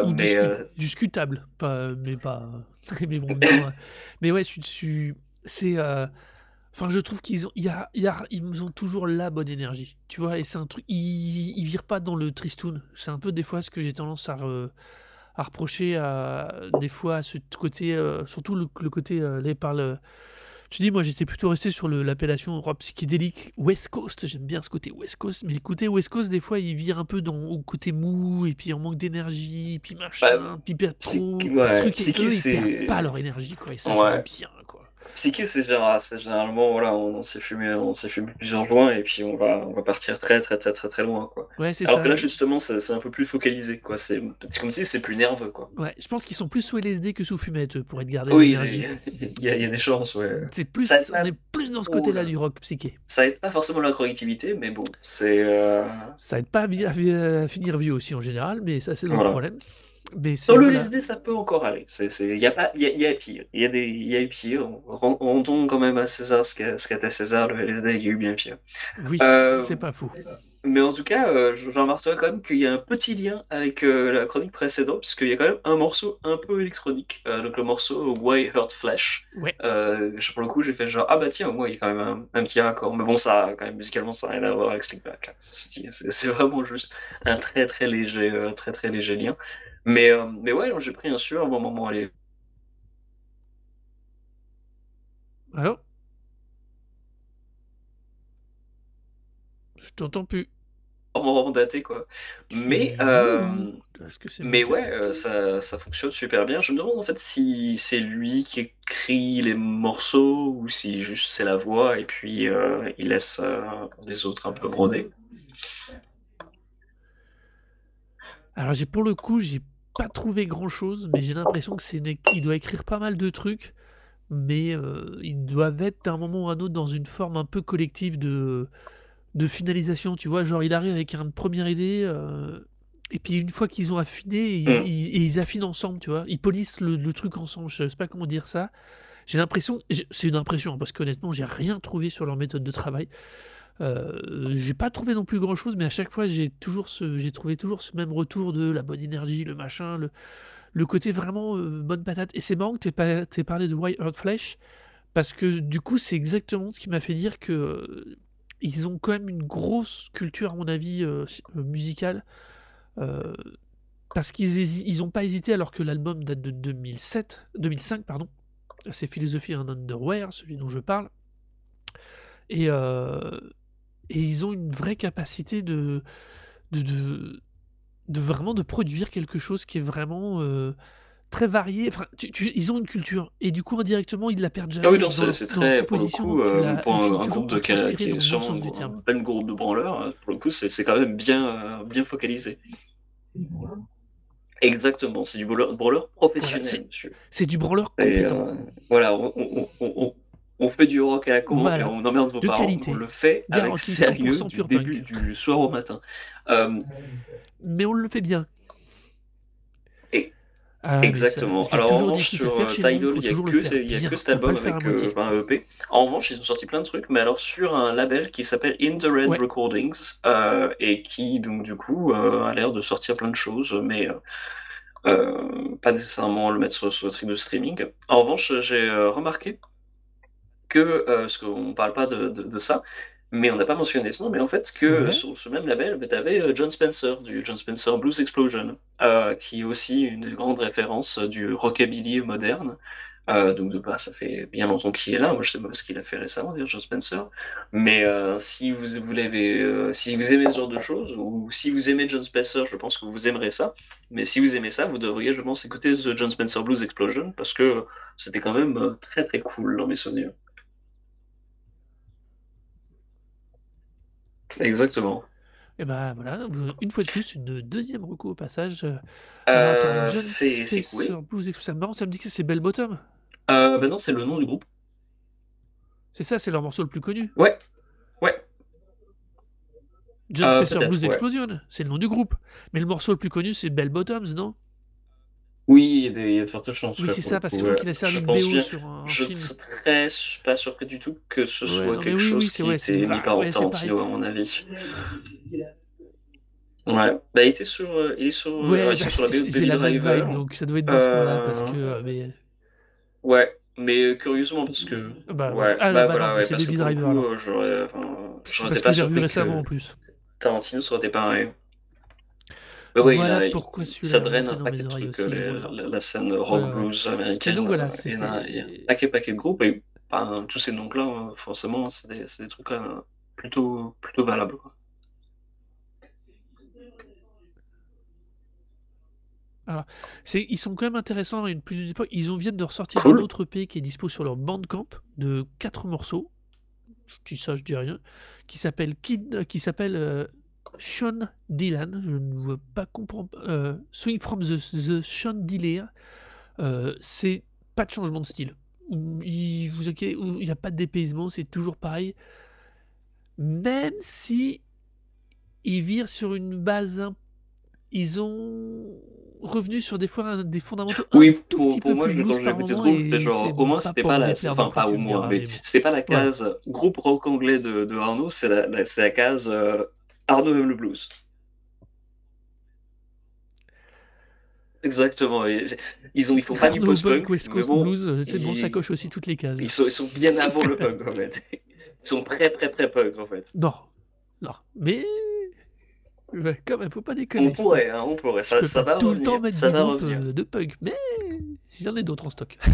Ou mais discu discutable, pas mais pas [laughs] mais bon, [laughs] mais ouais, tu tu c'est, enfin, je trouve qu'ils ont il y a il y a ils ont toujours la bonne énergie, tu vois? Et c'est un truc ils ils virent pas dans le tristoun. C'est un peu des fois ce que j'ai tendance à re à reprocher à des fois à ce côté, heu, surtout le le côté, heu, les par le te dis, moi, j'étais plutôt resté sur l'appellation rock psychédélique West Coast. J'aime bien ce côté West Coast, mais le côté West Coast, des fois, il vire un peu dans au côté mou et puis on manque d'énergie, puis Bah, machin, puis ils perdent trop ouais, truc et eux, ils perdent pas leur énergie, quoi et ça, ouais. bien, quoi. Psyché, c'est c'est généralement, voilà, on s'est fumé on s'est fumé plusieurs joints et puis on va on va partir très, très, très, très, très loin, quoi. Ouais, Alors que ça là, et justement, c'est un peu plus focalisé, quoi. C'est comme si c'est plus nerveux, quoi. Ouais, je pense qu'ils sont plus sous LSD que sous fumette, eux, pour être garder Oui, [laughs] il y a il y a des chances, ouais. C'est plus on pas est plus dans ce côté-là du rock psyché. ça aide pas forcément la connectivité, mais bon, c'est, heu Ça aide pas à finir vieux aussi en général, mais ça, c'est Voilà. problème. Mais Dans le. LSD, ça peut encore aller. Il y a pas il y a il y a pire. Il y a des y a eu pire. Ren rendons quand même à César ce qu'a qu'était César, le LSD, il y a eu bien pire. Oui, Heu, c'est pas faux. mais en tout cas, heu, je je remarquerai quand même qu'il y a un petit lien avec, heu, la chronique précédente, puisqu'il y a quand même un morceau un peu électronique, heu, donc le morceau Why Hurt. Ouais. Je pour le coup, j'ai fait genre: «Ah bah tiens, moi, il y a quand même un un petit raccord». Mais bon, ça, quand même, musicalement, ça a rien à voir avec Slickback, hein. C'est vraiment juste un très, très léger, très, très léger lien. Mais hem, mais ouais, j'ai pris un super bon moment l'é Allô? Je t'entends plus. vraiment daté, quoi. Mais que c'est mon mais ouais, casque? ça ça fonctionne super bien. Je me demande, en fait, si c'est lui qui écrit les morceaux ou si juste c'est la voix et puis, il laisse, les autres un peu broder. Alors j'ai pour le coup, j'ai pas trouvé grand chose, mais j'ai l'impression que c'est une il doit écrire pas mal de trucs, mais heu, ils doivent être d'un moment ou un autre dans une forme un peu collective de de finalisation, tu vois? Genre il arrive avec une première idée, heu et puis une fois qu'ils ont affiné, ils Mmh. ils ils affinent ensemble, tu vois? Ils polissent le le truc ensemble, je sais pas comment dire ça. J'ai l'impression c'est une impression, hein, parce qu'honnêtement, j'ai rien trouvé sur leur méthode de travail. Heu, j'ai pas trouvé non plus grand chose, mais à chaque fois, j'ai toujours ce j'ai trouvé toujours ce même retour de la bonne énergie, le machin, le le côté vraiment, heu, bonne patate et c'est marrant que tu aies parlé de Why Earth Flesh parce que du coup, c'est exactement ce qui m'a fait dire que, heu, ils ont quand même une grosse culture à mon avis, musicale, parce qu'ils ils ont pas hésité alors que l'album date de 2007-2005 pardon. C'est Philosophy and Underwear, celui dont je parle et et ils ont une vraie capacité de de de de vraiment de produire quelque chose qui est vraiment, heu, très varié. Enfin, tu- tu- ils ont une culture et du coup indirectement ils la perdent jamais. Ah oui, non, c'est très, pour le coup, euh, pour un, un groupe de, qui, est sûrement un plein groupe de branleurs, euh, pour le coup, c'est c'est quand même bien, euh, bien focalisé. Exactement, c'est du branleur, branleur professionnel, c'est- monsieur. C'est du branleur Et compétent. euh, voilà, on, on- on- on- fait du rock à la con Voilà. et on emmerde vos De parents. qualité. On le fait avec sérieux 100% du début punk. du soir au matin. Euh, Mais on le fait bien. Et- Ah, ça, exactement. Alors en revanche, sur euh, Tidal, il n'y a, que, cet album avec euh, un EP. En revanche, ils ont sorti plein de trucs, mais alors sur un label qui s'appelle In the Red Ouais. Recordings euh, et qui, donc, du coup, a l'air de sortir plein de choses, mais pas nécessairement le mettre sur, sur le stream de streaming. En revanche, j'ai remarqué que, euh, parce qu'on parle pas de, de, de ça, mais on n'a pas mentionné ce nom, mais en fait, que Ouais. sur ce même label, tu avais John Spencer, du John Spencer Blues Explosion, euh, qui est aussi une grande référence euh, du rockabilly moderne. Euh, donc de base, ça fait bien longtemps qu'il est là. Moi, je sais pas ce qu'il a fait récemment, d'ailleurs, John Spencer. Mais euh, si vous, vous l'avez, euh, si vous aimez ce genre de choses, ou si vous aimez John Spencer, je pense que vous aimerez ça. Mais si vous aimez ça, vous devriez, je pense, écouter The John Spencer Blues Explosion, parce que c'était quand même euh, très très cool dans mes souvenirs. Exactement. Et ben voilà, une fois de plus, une deuxième reco au passage. Euh, Euh, c'est cool. Blues Explosion. C'est marrant, ça me dit que c'est Bell Bottom. Euh, ben non, c'est le nom du groupe. C'est ça, c'est leur morceau le plus connu. Ouais, ouais. John Euh, Blues ouais. Explosion, c'est le nom du groupe. Mais le morceau le plus connu, c'est Bell Bottoms, non? Oui, il y a des- il y a de fortes chances. Oui, ouais, c'est pour ça, le parce que je crois qu'il a servi Je de pense BO bien. sur un Je film. serais pas surpris du tout que ce Ouais, soit non, mais quelque oui, oui, chose c'est qui ouais, c'est était mis par ouais, c'est Tarantino, à mon avis. Ouais, bah il était sur, euh, il est sur, euh, Ouais, ouais, ils sont bah, sur la BO de j'ai Baby la même Driver. vibe, donc ça doit être dans ce coin-là, parce Euh, que... euh, mais... Ouais, mais euh, curieusement parce que, Bah, ouais, ah, bah bah voilà, non, ouais, c'est parce que Baby pour le Driver, coup, alors. euh, j'aurais, enfin, C'est j'aurais parce été pas que j'ai revu surpris récemment, que en plus. Tarantino ça aurait été pareil. Bah il Voilà a, pourquoi il- celui-là ça est draine un dans paquet mes de oreilles trucs, aussi, euh, voilà. la, la scène rock Ouais, ouais. blues Et américaine. donc voilà, euh, il y en a, il y a un c'était... paquet, paquet de groupes et ben, tous ces noms-là, euh, forcément, c'est des, c'est des trucs euh, plutôt, plutôt valables. quoi. C'est, ils sont quand même intéressants à une plus d'une époque. Ils ont, viennent de ressortir Cool. un autre EP qui est dispo sur leur Bandcamp de quatre morceaux. Je dis ça, je dis rien. Qui s'appelle Kid, qui s'appelle euh, Sean Dylan. Je ne veux pas comprendre. euh, Swing from the, the Sean Dylan. Euh, c'est pas de changement de style. Il vous inquiétez, il n'y a pas de dépaysement, c'est toujours pareil. Même si ils virent sur une base ils ont revenu sur des fois des fondamentaux Oui, pour, moi, je- quand ce moment groupe, genre, au moins, pas c'était pas me la, enfin, pas au moins, mais mais c'était pas la case groupe rock anglais de, de Arnaud, c'est la, la- la case euh, Arnaud aime le blues. Exactement. ils ont, ils font pas du post-punk, West Coast bon, Blues, euh, c'est bon, ça coche aussi toutes les cases. ils sont, ils sont bien avant le punk en fait. [laughs] Ils sont très, très, très punk en fait. Non, non, mais quand même, faut pas On déconner. pourrait, hein, on pourrait. Ça, va tout le temps revenir. mettre Ça des va groupes revenir. euh, de punk, mais j'en ai d'autres en stock. [laughs]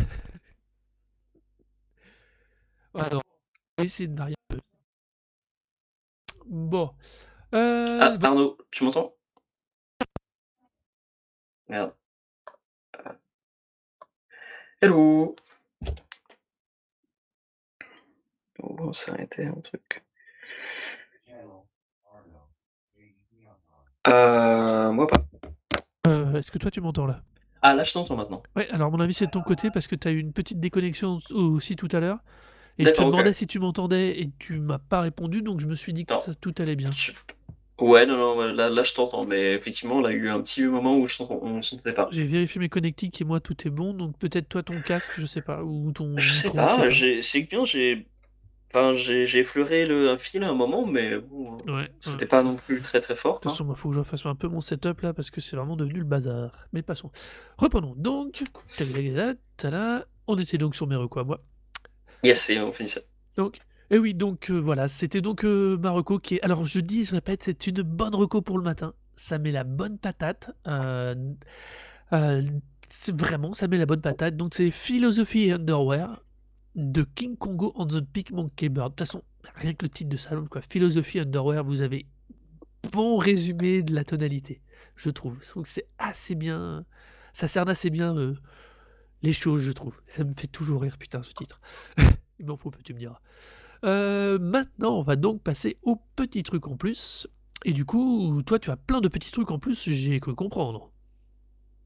Alors, on va essayer de varier un peu. Bon, euh, Ah, va- Arnaud, tu m'entends? Merde. Hello Oh, on s'est arrêté un truc. Euh, moi pas. euh, est-ce que toi tu m'entends là? Ah, là, je t'entends maintenant. Ouais, alors à mon avis c'est de ton côté parce que tu as eu une petite déconnexion aussi tout à l'heure. Et je te demandais si tu m'entendais et tu m'as pas répondu, donc je me suis dit que ça, tout allait bien. Ouais, non, non, ouais, là, là je t'entends, mais effectivement, là, il y a eu un petit moment où je on ne s'entendait pas. J'ai vérifié mes connectiques et moi tout est bon, donc peut-être toi ton casque, je sais pas, ou ton Je sais micro, pas, c'est bien, j'ai, enfin, j'ai, effleuré le, un fil à un moment, mais bon, euh, Ouais, ouais. c'était pas non plus très très fort, De toute quoi. façon, il faut que je fasse un peu mon setup là parce que c'est vraiment devenu le bazar. Mais passons. Reprenons. Donc, on était donc sur mes recours à moi. Yes, et on finit ça. Donc, et oui, donc euh, voilà, c'était donc euh, ma reco qui est. Alors, je dis, je répète, c'est une bonne reco pour le matin. Ça met la bonne patate. euh, euh, vraiment, ça met la bonne patate. Donc, c'est Philosophy Underwear de King Kongo on the Big Monkey Bird. De toute façon, rien que le titre de salon, quoi. Philosophy Underwear, vous avez bon résumé de la tonalité, je trouve. Je trouve que c'est assez bien, ça cerne assez bien les choses, je trouve. Ça me fait toujours rire, putain, ce titre. [laughs] Il m'en faut peu, tu me diras. Euh, maintenant, on va donc passer au petit truc en plus. Et du coup, toi, tu as plein de petits trucs en plus, j'ai cru comprendre.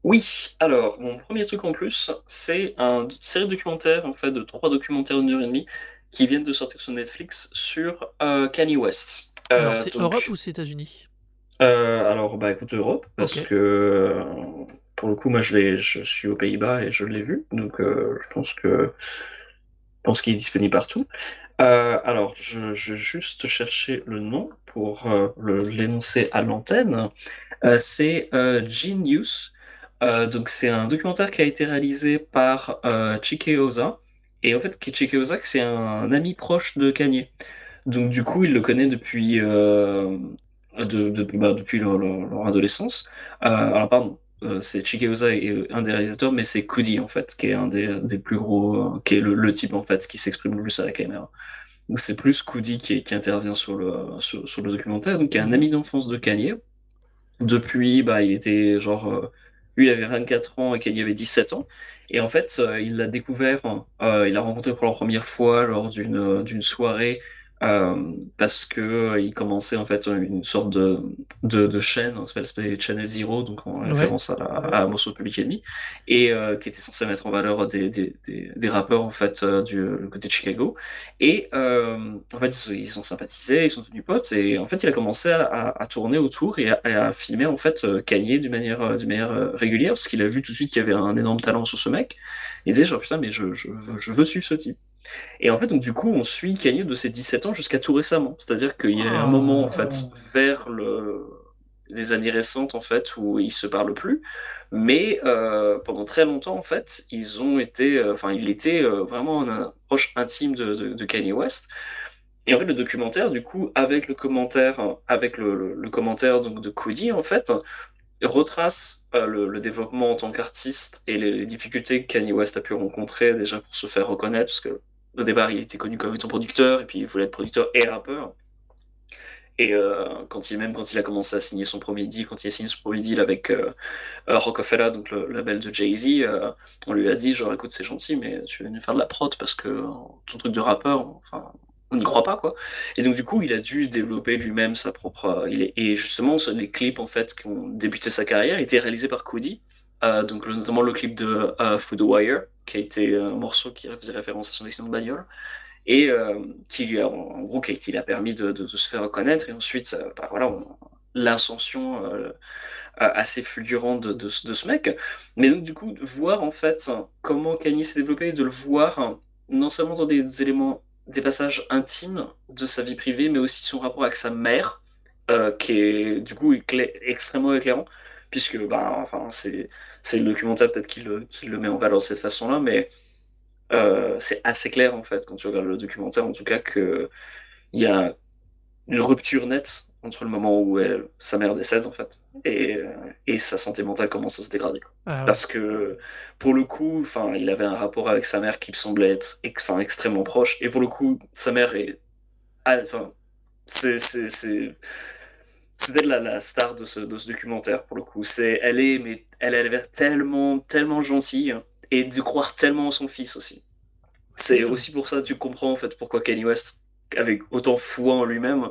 Oui, alors, mon premier truc en plus, c'est un série documentaire, en fait, de trois documentaires d'une heure et demie, qui viennent de sortir sur Netflix sur euh, Kanye West. Alors, Euh, c'est donc, Europe ou c'est États-Unis? Euh, alors, bah écoute, Europe, parce que pour le coup, moi je suis aux Pays-Bas et je l'ai vu, donc euh, je pense que je pense qu'il est disponible partout. Euh, alors, je, vais juste chercher le nom pour euh, l'énoncer à l'antenne. C'est Genius. Donc, c'est un documentaire qui a été réalisé par Chike Oza. Et en fait, Chike Oza, c'est un ami proche de Kanye. Donc, du coup, il le connaît depuis, de, de- bah, depuis leur, adolescence. Alors, pardon. Euh, c'est Chike Oza est un des réalisateurs, mais c'est Kudi en fait, qui est un des, des plus gros, euh, qui est le, le type en fait qui s'exprime le plus à la caméra. Donc c'est plus Coody qui, qui intervient sur le, sur, le documentaire, donc qui est un ami d'enfance de Kanye. Depuis, bah, il était genre, euh, lui il avait 24 ans et Kanye avait 17 ans. Et en fait, il l'a découvert, il l'a rencontré pour la première fois lors d'une d'une soirée euh, parce que euh, il commençait en fait une sorte de, de, de chaîne, ça s'appelle- Channel Zero, donc en Ouais. référence à, la, à Amos Public Enemy, et euh, qui était censé mettre en valeur des, des, des, des rappeurs en fait euh, du le côté de Chicago. Et euh, en fait, ils sont, sympathisés, ils sont devenus potes, et en fait, il a commencé à, à, à tourner autour et à, à filmer en fait Kanye d'une manière, d'une manière régulière, parce qu'il a vu tout de suite qu'il y avait un énorme talent sur ce mec. Il disait genre putain, mais je, je, veux, je veux suivre ce type. Et en fait, donc du coup, on suit Kanye de ses 17 ans jusqu'à tout récemment. C'est-à-dire qu'il y a un Ah. moment en fait vers le les années récentes en fait où ils se parlent plus, mais euh, pendant très longtemps en fait ils ont été, euh, enfin il était euh, vraiment un, un proche intime de, de, de Kanye West. Et en fait le documentaire du coup avec le commentaire, avec le, le, le commentaire donc de Cody en fait retrace euh, le, le développement en tant qu'artiste et les, les difficultés que Kanye West a pu rencontrer déjà pour se faire reconnaître parce que au départ il était connu comme étant producteur et puis il voulait être producteur et rappeur. Et euh, quand il, même quand il a commencé à signer son premier deal, quand il a signé son premier deal avec euh, euh, Rockefeller, donc le, label de Jay-Z, euh, on lui a dit genre écoute c'est gentil mais tu veux nous faire de la prod parce que ton truc de rappeur, enfin on n'y croit pas quoi. Et donc du coup il a dû développer lui-même sa propre, et justement les clips en fait qui ont débuté sa carrière étaient réalisés par Cody, euh, donc notamment le clip de uh, Food Wire qui a été un morceau qui faisait référence à son accident de bagnole et euh, qui lui a en gros qui, qui l'a permis de, se faire reconnaître. Et ensuite euh, bah, voilà l'ascension euh, assez fulgurante de, ce mec. Mais donc du coup voir en fait comment Kanye s'est développé de le voir non seulement dans des éléments des passages intimes de sa vie privée mais aussi son rapport avec sa mère euh, qui est du coup extrêmement éclairant puisque bah enfin c'est c'est le documentaire peut-être qui le, qui le met en valeur de cette façon là mais euh, c'est assez clair en fait quand tu regardes le documentaire en tout cas que il y a une rupture nette entre le moment où elle, sa mère décède en fait et, et sa santé mentale commence à se dégrader ah ouais. parce que pour le coup enfin il avait un rapport avec sa mère qui me semblait être enfin extrêmement proche et pour le coup sa mère est enfin c'est c'est c'était la, la star de ce, de ce documentaire pour le coup c'est elle est mais elle a l'air tellement tellement gentille et de croire tellement en son fils aussi. C'est aussi pour ça que tu comprends en fait pourquoi Kanye West, avec autant foi en lui-même,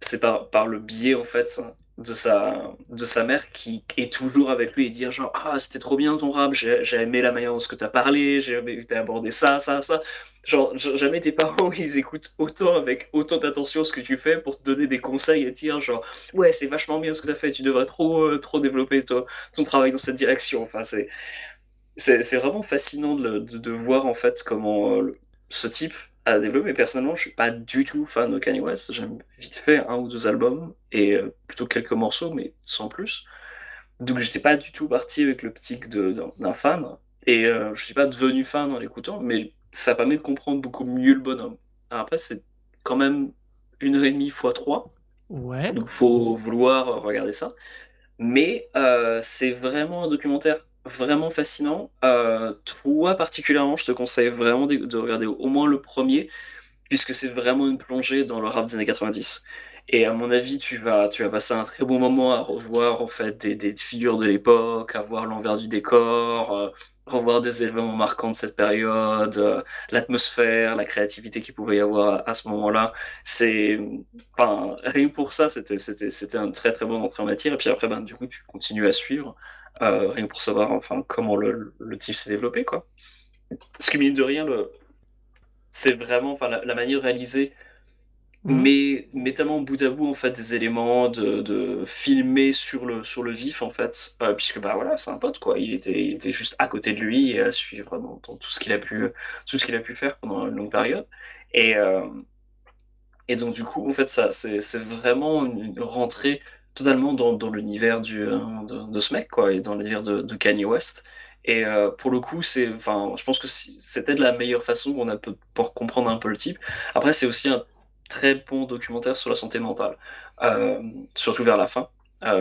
c'est par, par le biais en fait de sa, de sa mère qui est toujours avec lui et dire genre ah c'était trop bien ton rap, j'ai aimé la manière dont ce que t'as parlé, j'ai aimé t'as abordé ça, ça, ça. Genre jamais tes parents [laughs] ils écoutent autant avec autant d'attention ce que tu fais pour te donner des conseils et dire genre ouais c'est vachement bien ce que t'as fait, tu devrais trop, euh, trop développer ton, ton travail dans cette direction. Enfin c'est c'est vraiment fascinant de, de, voir en fait comment euh, ce type Mais personnellement, je suis pas du tout fan de Kanye West. J'aime vite fait un ou deux albums et euh, plutôt quelques morceaux, mais sans plus. Donc j'étais pas du tout parti avec l'optique d'un fan et euh, je suis pas devenu fan en l'écoutant, mais ça permet de comprendre beaucoup mieux le bonhomme. Alors après, c'est quand même une heure et demie fois trois. Ouais. Donc faut vouloir regarder ça. Mais euh, c'est vraiment un documentaire vraiment fascinant. Euh, toi particulièrement, je te conseille vraiment de, de, regarder au moins le premier, puisque c'est vraiment une plongée dans le rap des années 90. Et à mon avis, tu vas, tu vas passer un très bon moment à revoir en fait des, figures de l'époque, à voir l'envers du décor, euh, revoir des événements marquants de cette période, euh, l'atmosphère, la créativité qu'il pouvait y avoir à, ce moment-là. C'est, enfin, rien pour ça, c'était, c'était, c'était un très très bon entrée en matière. Et puis après, ben, du coup, tu continues à suivre, euh, rien que pour savoir enfin comment le, le type s'est développé, quoi. Parce que mine de rien, le, c'est vraiment, enfin, la, la manière de réaliser Mhm. mais, mais tellement bout à bout en fait des éléments de, de filmer sur le, sur le vif en fait, euh, puisque bah voilà, c'est un pote quoi, il était, il était juste à côté de lui et à suivre dans, dans tout ce qu'il a pu, tout ce qu'il a pu faire pendant une longue période. Et, euh, et donc du coup en fait ça, c'est, vraiment une rentrée totalement dans, l'univers du, euh, de, ce mec quoi, et dans l'univers de, Kanye West. Et euh, pour le coup, c'est, enfin, je pense que c'était de la meilleure façon qu'on a pu pour comprendre un peu le type. Après, c'est aussi un très bon documentaire sur la santé mentale, euh, surtout vers la fin,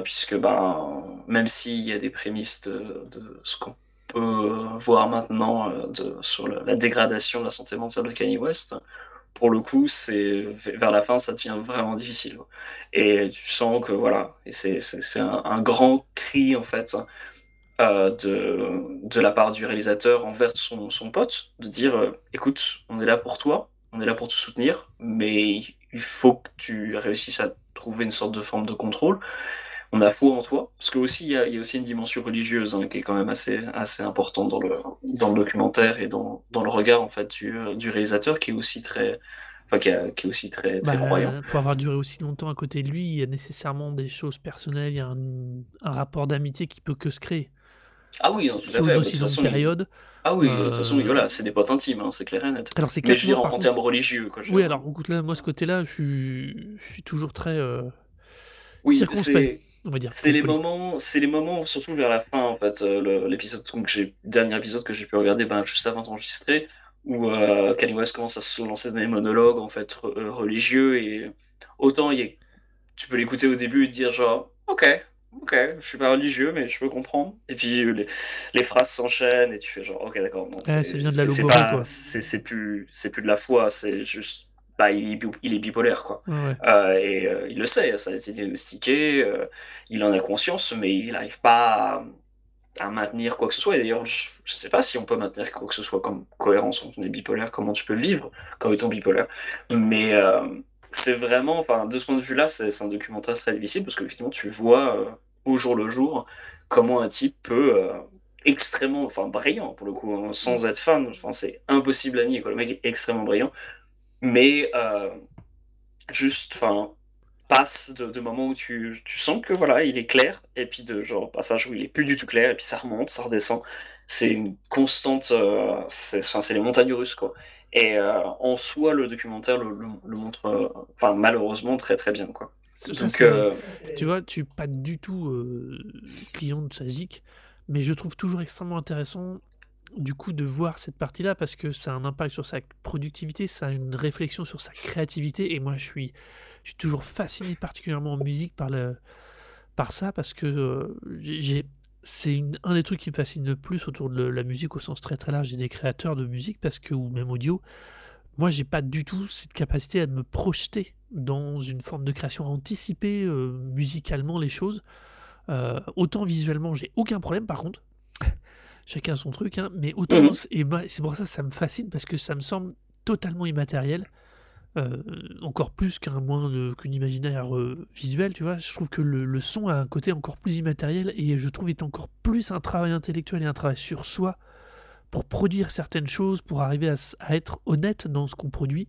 puisque ben, même s'il y a des prémices de, ce qu'on peut voir maintenant de, sur la dégradation de la santé mentale de Kanye West, pour le coup, c'est vers la fin, ça devient vraiment difficile. Et tu sens que voilà, c'est un, un grand cri en fait euh, de, de la part du réalisateur envers son, son pote, de dire euh, écoute, on est là pour toi, on est là pour te soutenir, mais il faut que tu réussisses à trouver une sorte de forme de contrôle. On a foi en toi, parce que aussi il y a, il y a aussi une dimension religieuse hein, qui est quand même assez, assez importante dans le, dans le documentaire et dans, dans le regard en fait du, euh, du réalisateur qui est aussi très, enfin qui, a- qui est aussi très, très croyant. Bah, pour avoir duré aussi longtemps à côté de lui, il y a nécessairement des choses personnelles, il y a un, un rapport d'amitié qui peut que se créer. Ah oui, non, tout à fait. bah, de aussi toute façon, période. ah oui, de toute façon, euh, voilà, c'est des potes intimes, hein, c'est clair et net. Alors c'est Mais je veux dire, en, termes religieux, quoi. Oui, alors écoute là, moi ce côté-là, je suis, je suis toujours très euh, Oui, circonspect, on va dire. c'est les moments, c'est les moments surtout vers la fin en fait, euh, le- l'épisode donc j'ai dernier épisode que j'ai pu regarder ben juste avant d'enregistrer où euh, Kanye West commence à se lancer dans des monologues en fait re- euh, religieux et autant il est, tu peux l'écouter au début et te dire genre ok ok je suis pas religieux mais je peux comprendre et puis euh, les, les phrases s'enchaînent et tu fais genre ok d'accord non c'est c'est c'est plus c'est plus de la foi c'est juste bah il est, bi- il est bipolaire quoi Ouais, euh, et euh, il le sait, ça a été diagnostiqué, euh, il en a conscience, mais il n'arrive pas à, à maintenir quoi que ce soit. Et d'ailleurs, je ne sais pas si on peut maintenir quoi que ce soit comme cohérence quand on est bipolaire, comment tu peux vivre quand étant bipolaire. Mais c'est vraiment, enfin, de ce point de vue-là, c'est un documentaire très difficile parce que finalement, tu vois au jour le jour comment un type peut. extrêmement enfin brillant pour le coup hein, sans être fan enfin c'est impossible à nier quoi le mec est extrêmement brillant mais euh, juste, enfin, passe de, de moments où tu, tu sens que voilà, il est clair, et puis de genre passage où il est plus du tout clair, et puis ça remonte, ça redescend. C'est une constante, euh, c'est les montagnes russes, quoi. Et euh, en soi, le documentaire le, le, le montre, euh, enfin, malheureusement, très très bien, quoi. Ça, ça, Donc, euh, Tu vois, tu pas du tout client de sa zik, mais je trouve toujours extrêmement intéressant du coup de voir cette partie-là parce que ça a un impact sur sa productivité, ça a une réflexion sur sa créativité et moi je suis, je suis toujours fasciné particulièrement en musique par, le, par ça parce que euh, j'ai, c'est un des trucs qui me fascine le plus autour de la musique au sens très très large et des créateurs de musique parce que, ou même audio, moi j'ai pas du tout cette capacité à me projeter dans une forme de création, à anticiper euh, musicalement les choses. Euh, autant visuellement, j'ai aucun problème par contre. Chacun son truc, hein, mais autant, Mhm. c'est- et bah, c'est pour ça que ça me fascine parce que ça me semble totalement immatériel. euh, encore plus qu'un moins de- qu'une imaginaire euh, visuel, tu vois. Je trouve que le, le son a un côté encore plus immatériel et je trouve est encore plus un travail intellectuel et un travail sur soi pour produire certaines choses, pour arriver à, être honnête dans ce qu'on produit.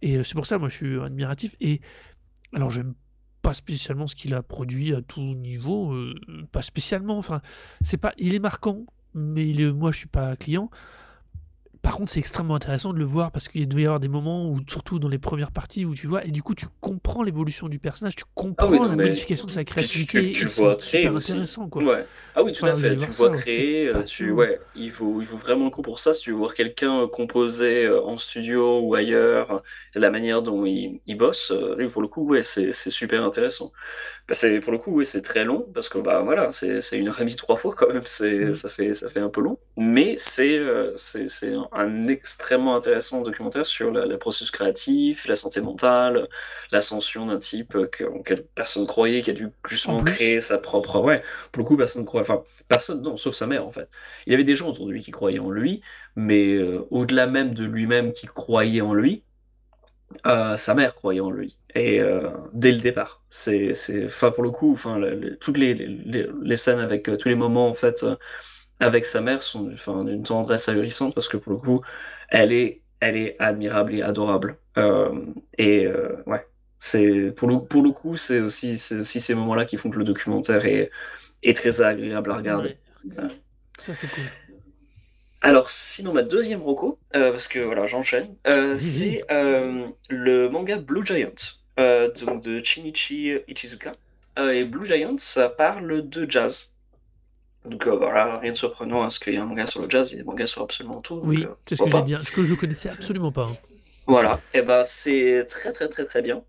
Et euh, c'est pour ça, moi, je suis admiratif. Et alors, j'aime pas spécialement ce qu'il a produit à tout niveau, euh, pas spécialement. Enfin, c'est pas, il est marquant, mais il est- moi, je suis pas client. Par contre, c'est extrêmement intéressant de le voir parce qu'il devait y avoir des moments où, surtout dans les premières parties, où tu vois, et du coup, tu comprends l'évolution du personnage, tu comprends Ah oui, non, la modification de sa créativité. tu, tu le vois c'est créer aussi. intéressant, quoi. Ouais. Ah oui, tout Enfin, à fait. Tu le vois ça, c'est créer. euh, Tu, ouais, il faut, il faut vraiment le coup pour ça. Si tu veux voir quelqu'un euh, composer euh, en studio ou ailleurs, la manière dont il, il bosse, lui, pour le coup, ouais, c'est, c'est super intéressant. Bah, c'est, pour le coup, ouais, c'est très long parce que, bah, voilà, c'est, c'est une heure et demie trois fois quand même. C'est, Mm. ça fait, ça fait un peu long. Mais c'est, c'est, c'est un extrêmement intéressant documentaire sur le, processus créatif, la santé mentale, l'ascension d'un type que, auquel personne croyait, qui a dû justement créer sa propre. Ouais, pour le coup, personne croyait. Enfin, personne, non, sauf sa mère en fait. Il y avait des gens autour de lui qui croyaient en lui, mais euh, au-delà même de lui-même qui croyait en lui, euh, sa mère croyait en lui. Et euh, dès le départ, c'est, enfin pour le coup, enfin le- le- toutes les, les, les scènes avec euh, tous les moments en fait avec sa mère sont, enfin d'une tendresse ahurissante parce que pour le coup, elle est, elle est admirable et adorable. Euh, et euh, ouais, c'est pour le pour le coup, c'est aussi, aussi ces moments-là qui font que le documentaire est, est très agréable à regarder. Ouais. Ça, c'est cool. Alors, sinon, ma deuxième roco, euh, parce que voilà, j'enchaîne, euh, c'est euh, le manga Blue Giant, donc de Shinichi Ichizuka. Et Blue Giant, ça parle de jazz. Donc euh, voilà, rien de surprenant à ce qu'il y ait un manga sur le jazz, il y a des mangas sur absolument tout. Oui, euh, c'est ce que j'ai dit. Ce que je connaissais absolument pas. hein. Voilà, et ben c'est très très très très bien.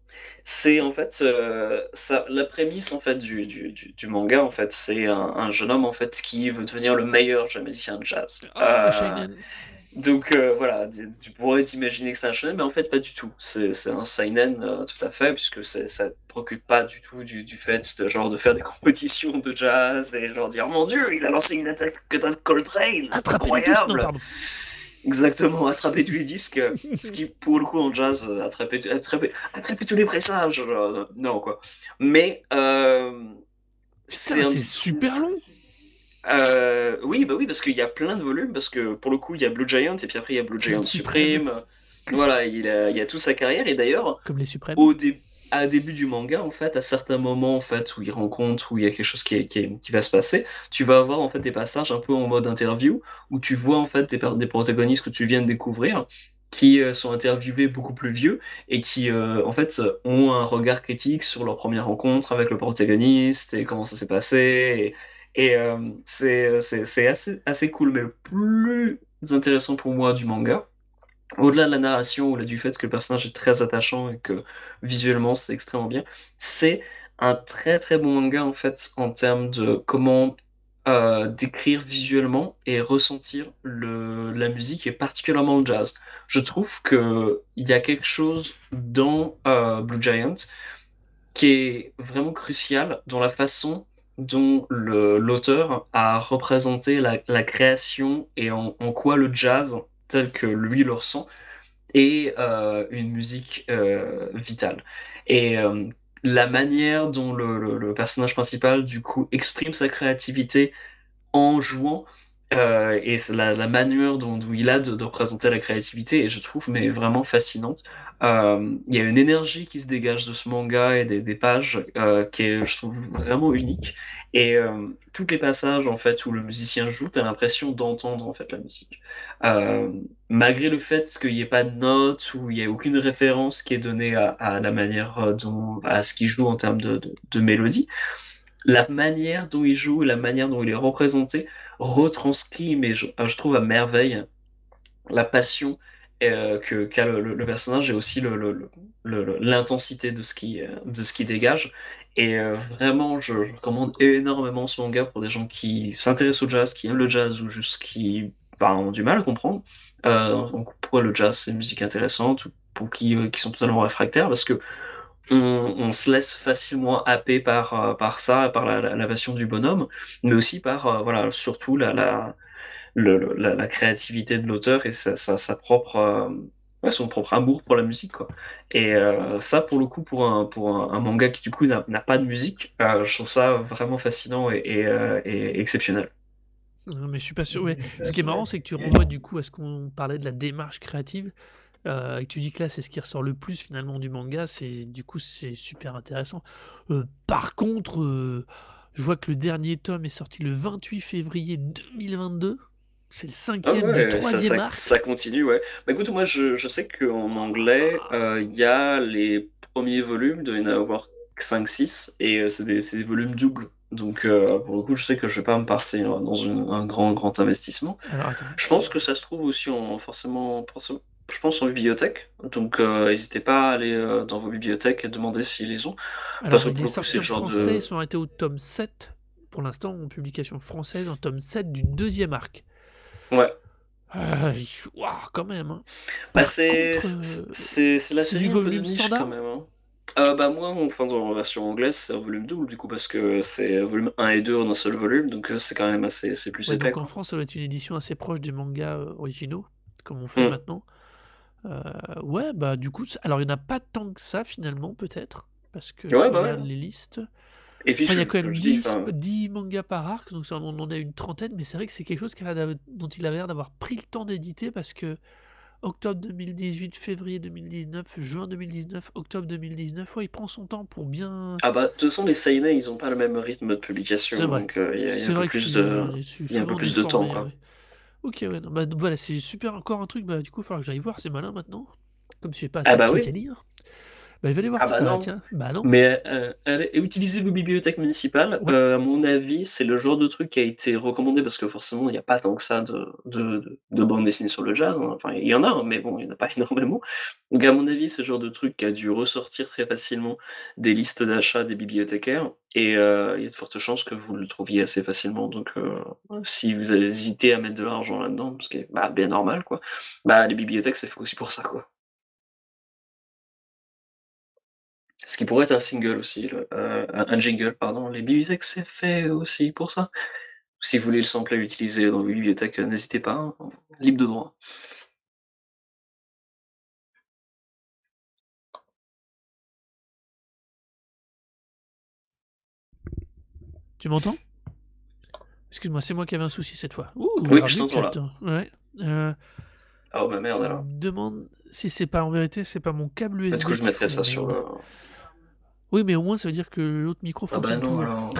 C'est en fait euh, ça, la prémisse en fait du, du, du, du manga en fait, c'est un, un jeune homme en fait qui veut devenir le meilleur musicien de jazz. Shinen. Donc euh, voilà, tu pourrais t'imaginer que c'est un shonen, mais en fait pas du tout. C'est c'est un seinen euh, tout à fait, puisque c'est- ça te préoccupe pas du tout du, du fait de, genre de faire des [laughs] compétitions de jazz et genre dire mon Dieu, il a lancé une attaque de Coltrane, c'est Attrapez-les tous. Non, incroyable. Exactement, attraper tous les disques, ce qui pour le coup en jazz, euh, attraper, attraper, attraper tous les pressages, genre, non quoi. Mais euh, Putain, un- c'est super long. Euh, oui, bah oui, parce qu'il y a plein de volumes, parce que pour le coup, il y a Blue Giant, et puis après, il y a Blue Giant Supreme. Voilà, il a, il a toute sa carrière, et d'ailleurs, Comme les suprêmes. au dé- à début du manga, en fait, à certains moments, en fait, où il rencontre, où il y a quelque chose qui, est- qui, est- qui va se passer, tu vas avoir, en fait, des passages un peu en mode interview, où tu vois, en fait, des, des protagonistes que tu viens de découvrir, qui euh, sont interviewés beaucoup plus vieux, et qui, euh, en fait, ont un regard critique sur leur première rencontre avec le protagoniste, et comment ça s'est passé, et, euh, c'est, assez, assez cool, mais le plus intéressant pour moi du manga, au-delà de la narration ou là, du fait que le personnage est très attachant et que visuellement c'est extrêmement bien, c'est un très très bon manga en fait en termes de comment euh, décrire visuellement et ressentir le, la musique et particulièrement le jazz. Je trouve que il y a quelque chose dans euh, Blue Giant qui est vraiment crucial dans la façon dont l'auteur a représenté la, création et en, quoi le jazz, tel que lui le ressent, est euh, une musique euh, vitale. Et euh, la manière dont le, le- le personnage principal, du coup, exprime sa créativité en jouant, euh, et la, la manière dont, il a de, représenter la créativité, et je trouve mais vraiment fascinante. Euh, Il y a une énergie qui se dégage de ce manga et des, pages euh, qui est, je trouve, vraiment unique. Et tous les passages en fait où le musicien joue, t'as l'impression d'entendre en fait la musique. Malgré le fait qu'il n'y ait pas de notes ou il n'y ait aucune référence qui est donnée à, la manière dont à ce qu'il joue en termes de, de mélodie, la manière dont il joue, la manière dont il est représenté, retranscrit, mais je, je trouve à merveille la passion euh, que qu'a le, personnage et aussi l'intensité de ce qui euh, de ce qui dégage. Et euh, vraiment, je, recommande énormément ce manga pour des gens qui s'intéressent au jazz, qui aiment le jazz ou juste qui bah, ont du mal à comprendre. Euh, pourquoi le jazz c'est une musique intéressante ou pour qui, euh, qui sont totalement réfractaires? Parce que on, on se laisse facilement happer par, euh, par ça, par la, la, la passion du bonhomme, mais aussi par, euh, voilà, surtout la, la, le, la, la créativité de l'auteur et sa, sa, sa propre, euh, ouais, son propre amour pour la musique, quoi. Et euh, ça, pour le coup, pour un, pour un, un manga qui, du coup, n'a pas de musique, euh, je trouve ça vraiment fascinant et, et, euh, et exceptionnel. Non, mais je suis pas sûr. Ouais. [laughs] Ce qui est marrant, c'est que tu renvoies du coup à ce qu'on parlait de la démarche créative. Euh, et que tu dis que là, c'est ce qui ressort le plus finalement du manga. C'est du coup, c'est super intéressant. Euh, par contre, euh, je vois que le dernier tome est sorti le 28 février 2022. C'est le Ah cinquième du ouais, ça, troisième ça, arc. ça continue, ouais. Bah écoute, moi je, je sais qu'en anglais, il y a les premiers volumes, il doit y en avoir 5-6, et c'est des, volumes doubles. Donc euh, pour le coup, je sais que je vais pas me passer dans une- un grand, grand investissement. Alors. Je pense que ça se trouve aussi en, forcément, forcément- je pense en bibliothèque. Donc euh, n'hésitez pas à aller euh, dans vos bibliothèques et demander s'ils les ont. Alors, Parce que pour le coup, sorti c'est en le genre français, de... sont arrêtés au tome 7. Pour l'instant, en publication française, en tome 7 du deuxième arc. Ouais. Euh, ouah, quand même. hein. Bah, c'est euh, c'est la série du un peu de niche standard quand même. hein. Euh, bah moi, enfin dans la version anglaise, c'est un volume double du coup parce que c'est volume 1 et 2 en un seul volume, donc c'est quand même assez c'est plus Ouais, épais donc en. France, ça doit être une édition assez proche des mangas originaux, comme on fait Mm. maintenant. Euh, ouais, bah du coup, alors il n'y en a pas tant que ça finalement, peut-être, parce que je bah ouais. regarde les listes. Et puis Enfin, il y a quand même comme je dis, 10, enfin, 10 mangas par arc, donc ça, on en a une trentaine, mais c'est vrai que c'est quelque chose a dont il avait l'air d'avoir pris le temps d'éditer parce que octobre 2018, février 2019, juin 2019, octobre 2019, ouais, il prend son temps pour bien. ah bah de toute façon les seinen ils ont pas le même rythme de publication, vrai. donc euh, il y a, y un peu plus de y a un peu plus de temps quoi. ouais. Ok, ouais, non, bah, voilà, c'est super encore un truc, bah du coup, il faudra que j'aille voir, c'est malin maintenant. Comme j'ai pas Ah assez de bah trucs oui. à lire. Bah, il va aller voir Ah bah ça, non. tiens. Bah non. Mais euh, allez, utilisez vos bibliothèques municipales. Ouais. Euh, à mon avis, c'est le genre de truc qui a été recommandé parce que forcément, il n'y a pas tant que ça de, de, de, de bandes dessinées sur le jazz. hein. Enfin, il y en a, hein, mais bon, il n'y en a pas [laughs] énormément. Donc, à mon avis, c'est le genre de truc qui a dû ressortir très facilement des listes d'achat des bibliothécaires. Et euh, il y a de fortes chances que vous le trouviez assez facilement. Donc, si vous avez hésité à mettre de l'argent là-dedans, ce qui est bah, bien normal, quoi, bah, les bibliothèques, c'est fait aussi pour ça, quoi. Ce qui pourrait être un single aussi, le- euh, un jingle, pardon. Les bibliothèques, c'est fait aussi pour ça. Si vous voulez le sampler l'utiliser dans vos bibliothèques, euh, n'hésitez pas, hein, libre de droit. Tu m'entends? Excuse-moi, c'est moi qui avais un souci cette fois. Ouh, Oui, je t'entends là. Ouais. Euh, Oh bah merde je alors. me demande si c'est pas en vérité, c'est pas mon câble USB. Peut-être que je mettrais ça sur le. Oui, mais au moins ça veut dire que l'autre micro Ah bah fonctionne non alors.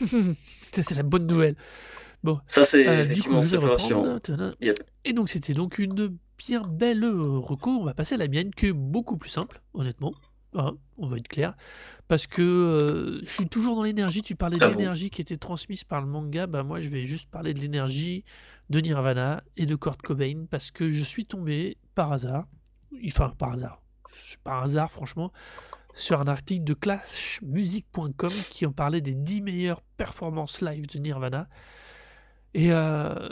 [laughs] Ça, c'est la bonne nouvelle. Bon, Ça, c'est euh, effectivement. Yep. Et donc, c'était donc une bien belle euh, reco. On va passer à la mienne, qui est beaucoup plus simple, honnêtement. Hein, on va être clair. Parce que euh, je suis toujours dans l'énergie. Tu parlais de Ah bon l'énergie qui était transmise par le manga. Bah, moi, je vais juste parler de l'énergie de Nirvana et de Kurt Cobain. Parce que je suis tombé par hasard. Enfin, par hasard. Par hasard, franchement. Sur un article de clashmusic.com qui en parlait des 10 meilleures performances live de Nirvana. Et euh,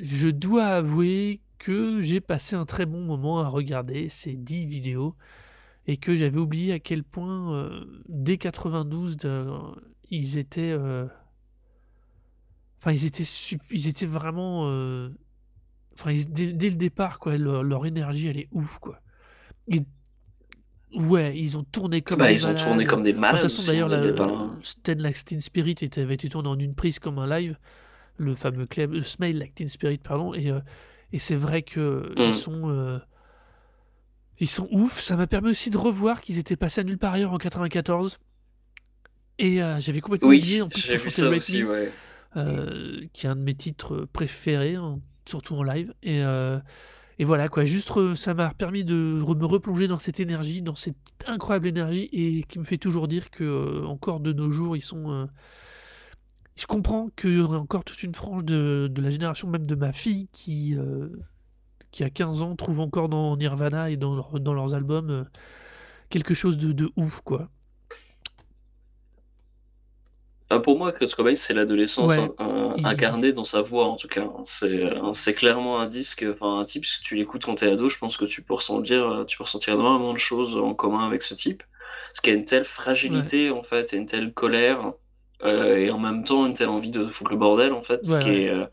je dois avouer que j'ai passé un très bon moment à regarder ces 10 vidéos et que j'avais oublié à quel point euh, dès 92 de- ils étaient euh, enfin ils étaient ils étaient vraiment enfin dès, le départ quoi leur, énergie elle est ouf quoi Ils- ouais ils ont tourné comme Bah, des ils ont tourné malades comme des Enfin, de malades toute façon d'ailleurs hein, dès la le départ. Sten Like Teen Spirit était, avait été tourné en une prise comme un live le fameux club euh, Smile Teen Spirit pardon et, euh, et c'est vrai que Mm. ils sont euh, ils sont ouf ça m'a permis aussi de revoir qu'ils étaient passés à nulle part ailleurs en 94 et euh, j'avais complètement Oui, oublié en plus vu ça aussi, Me, ouais. qui est un de mes titres préférés hein, surtout en live et et voilà quoi, juste ça m'a permis de me replonger dans cette énergie, dans cette incroyable énergie et qui me fait toujours dire que euh, encore de nos jours ils sont. euh, Je comprends qu'il y aurait encore toute une frange de, la génération même de ma fille qui euh, qui a 15 ans trouve encore dans Nirvana et dans, dans leurs albums quelque chose de, de ouf quoi. Ah, pour moi, Kurt Cobain, c'est l'adolescence Ouais, in- in- il- incarnée dans sa voix, en tout cas. C'est euh, clairement un disque, enfin un type, si tu l'écoutes quand t'es ado, je pense que tu peux ressentir, euh, tu peux ressentir énormément de choses en commun avec ce type. Parce qu'il y a une telle fragilité, en fait, et une telle colère, euh, et en même temps une telle envie de foutre le bordel, en fait, ce qui est, euh,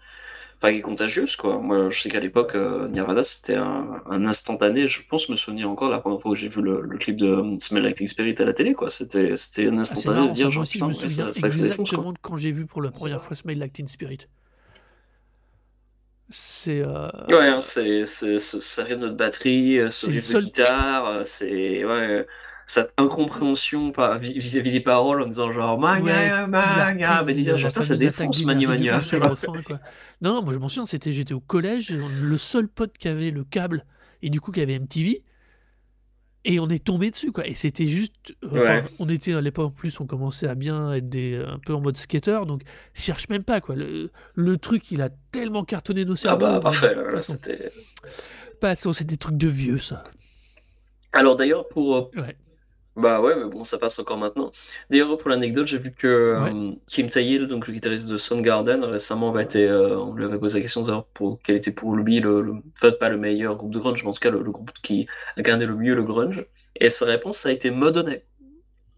est contagieuse, quoi. Moi, je sais qu'à l'époque, euh, Nirvana, c'était un, un instantané. Je pense me souvenir encore la première fois où j'ai vu le, le clip de euh, Smell Like Teen Spirit à la télé, quoi. C'était c'était un Ah, instantané de marrant, ça, dire, genre, aussi je me souviens ça, ça, ça défonce, exactement de quand j'ai vu pour la première fois Smile Like Teen Spirit. C'est euh, Ouais, hein, c'est, c'est, ce, ce rythme de batterie, euh, ce de guitare, euh, c'est, ouais, cette incompréhension vis- vis-à-vis des paroles en disant genre, mania, mania, mais la genre, ça attaque défonce, mania, mania. Non, non, moi je m'en souviens, c'était, j'étais au collège, le seul pote qui avait le câble et du coup qui avait MTV, et on est tombé dessus, quoi. Et c'était juste, Ouais. on était à l'époque en plus, on commençait à bien être des, un peu en mode skater, donc cherche même pas, quoi. Le, le truc, il a tellement cartonné nos Ah cerveaux. bah, bon, parfait, c'était... passons, c'est des trucs de vieux, ça. Alors d'ailleurs, pour, euh, Ouais. Bah ouais, mais bon, ça passe encore maintenant. D'ailleurs, pour l'anecdote, j'ai vu que Ouais. euh, Kim Tae-il, donc le guitariste de Soundgarden, récemment euh, on lui avait posé la question de savoir pour, quel était pour lui le, le- enfin, pas le meilleur groupe de grunge, mais en tout cas le, le groupe qui incarnait le mieux le grunge. Et sa réponse, ça a été Modonnet,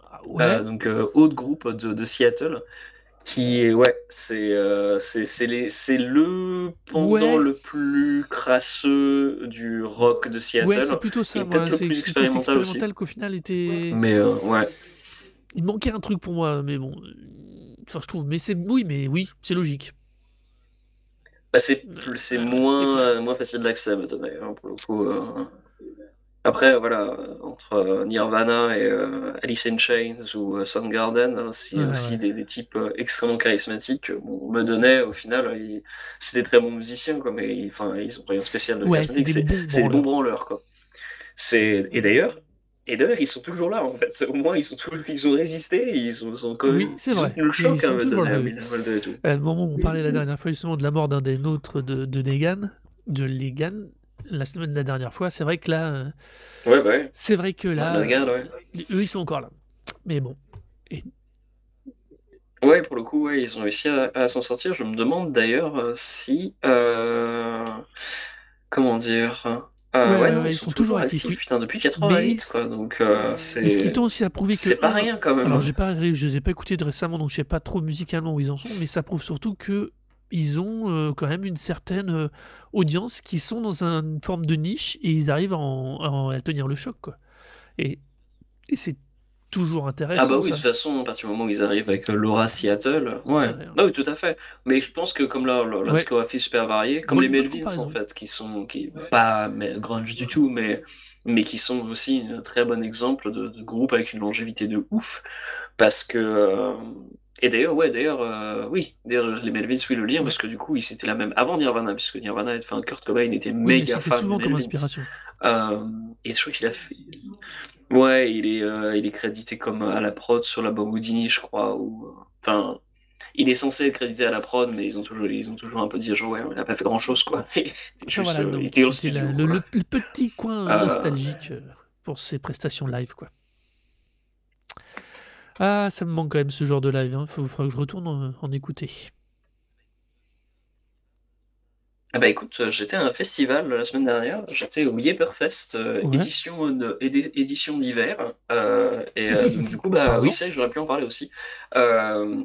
Ah ouais? euh, donc autre groupe de, de Seattle, qui est, ouais, c'est euh, c'est le pendant Ouais. le plus crasseux du rock de ouais, Seattle. c'est plutôt ça, peut-être le plus expérimental aussi. qu'au final était. Mais euh, ouais. Il manquait un truc pour moi, mais bon. euh, Enfin, je trouve. Mais c'est. Oui, mais oui, c'est logique. Bah, c'est Euh, moins, euh, moins facile d'accès, mettons, d'ailleurs, pour le coup. Après, voilà, entre euh, Nirvana et euh, Alice in Chains ou euh, Soundgarden, hein, c'est Ouais, aussi ouais. des, des types euh, extrêmement charismatiques. Bon, me donnait, au final, ils- c'est des très bons musiciens, quoi, mais ils, enfin, ils ont rien de spécial de Ouais, c'est charismatique. des C'est des bons branleurs. quoi. C'est et d'ailleurs, et d'ailleurs, ils sont toujours là, en fait. Au moins, ils sont ils ont résisté, ils ont, ils ont quand même, Oui, c'est ils vrai. le Ils choc, sont hein, toujours Madonna, là, oui. malgré tout. À le moment où on parlait la dernière fois justement de la mort d'un des nôtres de, de Negan, de Legan, la semaine de la dernière fois, c'est vrai que là, euh, Ouais, bah ouais. c'est vrai que là, Ah, ouais. euh, eux ils sont encore là. Mais bon, Ouais, pour le coup, ouais, ils ont réussi à, à s'en sortir. Je me demande d'ailleurs euh, si, euh, comment dire, euh, Ouais, non, ils, ils sont, sont toujours actifs, actifs, putain, depuis mais 88, c- quoi. Donc, euh, et ce qui c'est, tend aussi à prouver que c'est pas un, rien quand même. alors hein. j'ai pas, je les ai pas écoutés de récemment, donc je sais pas trop musicalement où ils en sont, mais ça prouve surtout que ils ont euh, quand même une certaine euh, audience qui sont dans un- une forme de niche et ils arrivent à, en- à en- à tenir le choc, quoi. Et, et c'est toujours Ah bah intéressant, oui, de toute façon, à partir du moment où ils arrivent avec euh, Laura Seattle, ouais. Ah oui, tout à fait. Mais je pense que comme leur, leur, leur Ouais. super variée, comme les Melvins en fait, qui sont qui pas mais, grunge du tout, mais mais qui sont aussi un très bon exemple de, de groupe avec une longévité de ouf, parce que euh, et d'ailleurs ouais d'ailleurs euh, oui d'ailleurs les Melvins oui le lire Ouais. parce que du coup ils étaient là même avant Nirvana puisque Nirvana enfin Kurt Cobain était Oui, méga c'était fan souvent des comme inspiration. euh, et je crois qu'il a fait. Ouais, il est, euh, il est crédité comme à la prod sur l'album Houdini, je crois. Ou... Enfin, il est censé être crédité à la prod, mais ils ont toujours, ils ont toujours un peu dit genre, ouais, il a pas fait grand chose, quoi. [laughs] Il était Enfin, juste, voilà, il donc était au c'était studio. la- le, petit coin nostalgique pour ces prestations live, quoi. Ah, ça me manque quand même ce genre de live. Il faudra que je retourne en, en écouter. Ah bah écoute, euh, j'étais à un festival la semaine dernière, j'étais au Yepperfest, euh, Ouais. édition, de- édi- édition d'hiver, euh, et euh, donc du coup, bah [laughs] Pardon oui, c'est, j'aurais pu en parler aussi.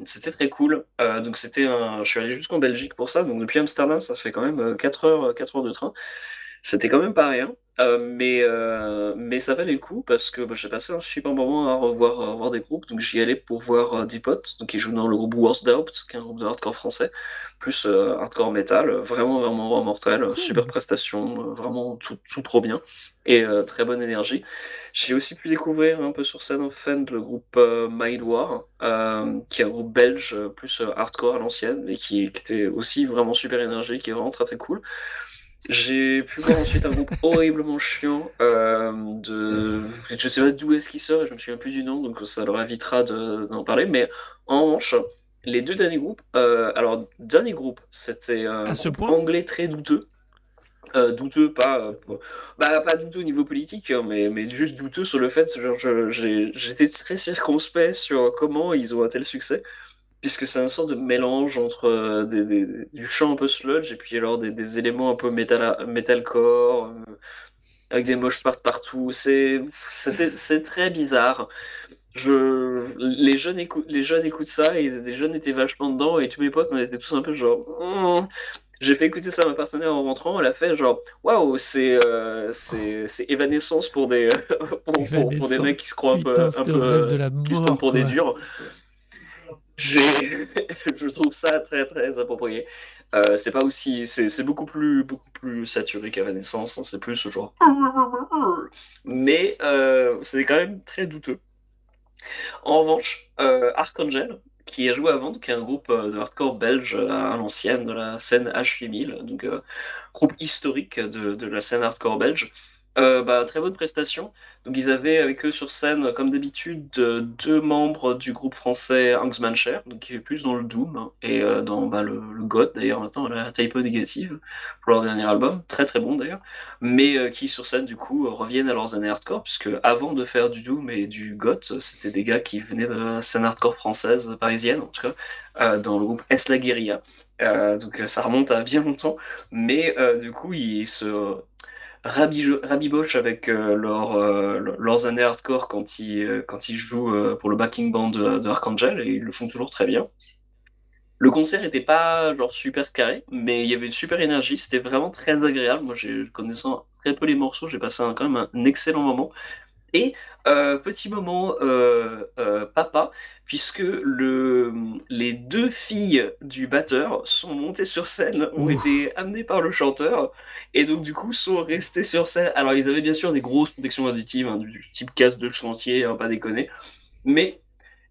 C'était très cool, donc c'était un... Je suis allé jusqu'en Belgique pour ça, donc depuis Amsterdam, ça fait quand même euh, 4 heures, 4 heures de train. C'était quand même pas rien, euh, mais, euh, mais ça valait le coup parce que bah, j'ai passé un super moment à revoir, à revoir des groupes. Donc j'y allais pour voir euh, des potes donc, qui jouent dans le groupe Worst Doubt, qui est un groupe de hardcore français, plus euh, hardcore metal. Vraiment, vraiment, vraiment mortel. Super prestation, vraiment tout, tout trop bien et très bonne énergie. J'ai aussi pu découvrir un peu sur scène en fan le groupe Mind War, qui est un groupe belge plus hardcore à l'ancienne, mais qui, qui était aussi vraiment super énergique et vraiment très très cool. J'ai pu voir ensuite un groupe [laughs] horriblement chiant euh, de... Je sais pas d'où est-ce qu'il sort je me souviens plus du nom, donc ça leur évitera de- d'en parler. Mais en revanche, les deux derniers groupes... euh, alors, dernier groupe, c'était un ce point anglais très douteux. Euh, douteux, pas, euh, bah, pas douteux au niveau politique, hein, mais, mais juste douteux sur le fait, j'étais très circonspect sur comment ils ont un tel succès puisque c'est un sorte de mélange entre euh, des, des- du chant un peu sludge et puis alors des, des éléments un peu métal, metalcore, euh, avec des moches partent partout. C'est très bizarre. Je, les, jeunes écoutent, les jeunes écoutent ça et les jeunes étaient vachement dedans et tous mes potes on était tous un peu genre. Hmm. J'ai fait écouter ça à ma partenaire en rentrant, elle a fait genre waouh, c'est euh, c'est Evanescence pour des [laughs] pour, pour- pour des mecs qui se croient un peu un de la qui se prennent pour des durs. [laughs] Je trouve ça très très approprié. Euh, c'est pas aussi, c'est beaucoup plus beaucoup plus saturé qu'Evanescence. hein, c'est plus ce genre. Mais euh, c'est quand même très douteux. En revanche, euh, Archangel, qui a joué avant, donc un groupe euh, de hardcore belge à l'ancienne de la scène H8000, donc euh, groupe historique de la scène hardcore belge, Euh, bah, très bonne prestation. Donc ils avaient avec eux sur scène, comme d'habitude, euh, deux membres du groupe français Angstmancher, donc qui est plus dans le doom hein, et euh, dans bah, le, le goth d'ailleurs maintenant la typo négative pour leur dernier album, très très bon d'ailleurs, mais qui sur scène du coup reviennent à leurs années hardcore puisque avant de faire du doom et du goth, c'était des gars qui venaient de la scène hardcore française parisienne en tout cas, dans le groupe Es la Guérilla. Donc ça remonte à bien longtemps, mais du coup ils se rabibochent avec euh, euh, leurs années hardcore quand ils, euh, quand ils jouent pour le backing band de, de Archangel et ils le font toujours très bien. Le concert était pas genre super carré, mais il y avait une super énergie, c'était vraiment très agréable. Moi, connaissant très peu les morceaux, j'ai passé quand même un excellent moment. Et euh, petit moment euh, euh, papa, puisque le, les deux filles du batteur sont montées sur scène, ont Ouf. été amenées par le chanteur, et donc du coup sont restées sur scène. Alors ils avaient bien sûr des grosses protections auditives, hein, du, du type casse de chantier, hein, pas déconner, mais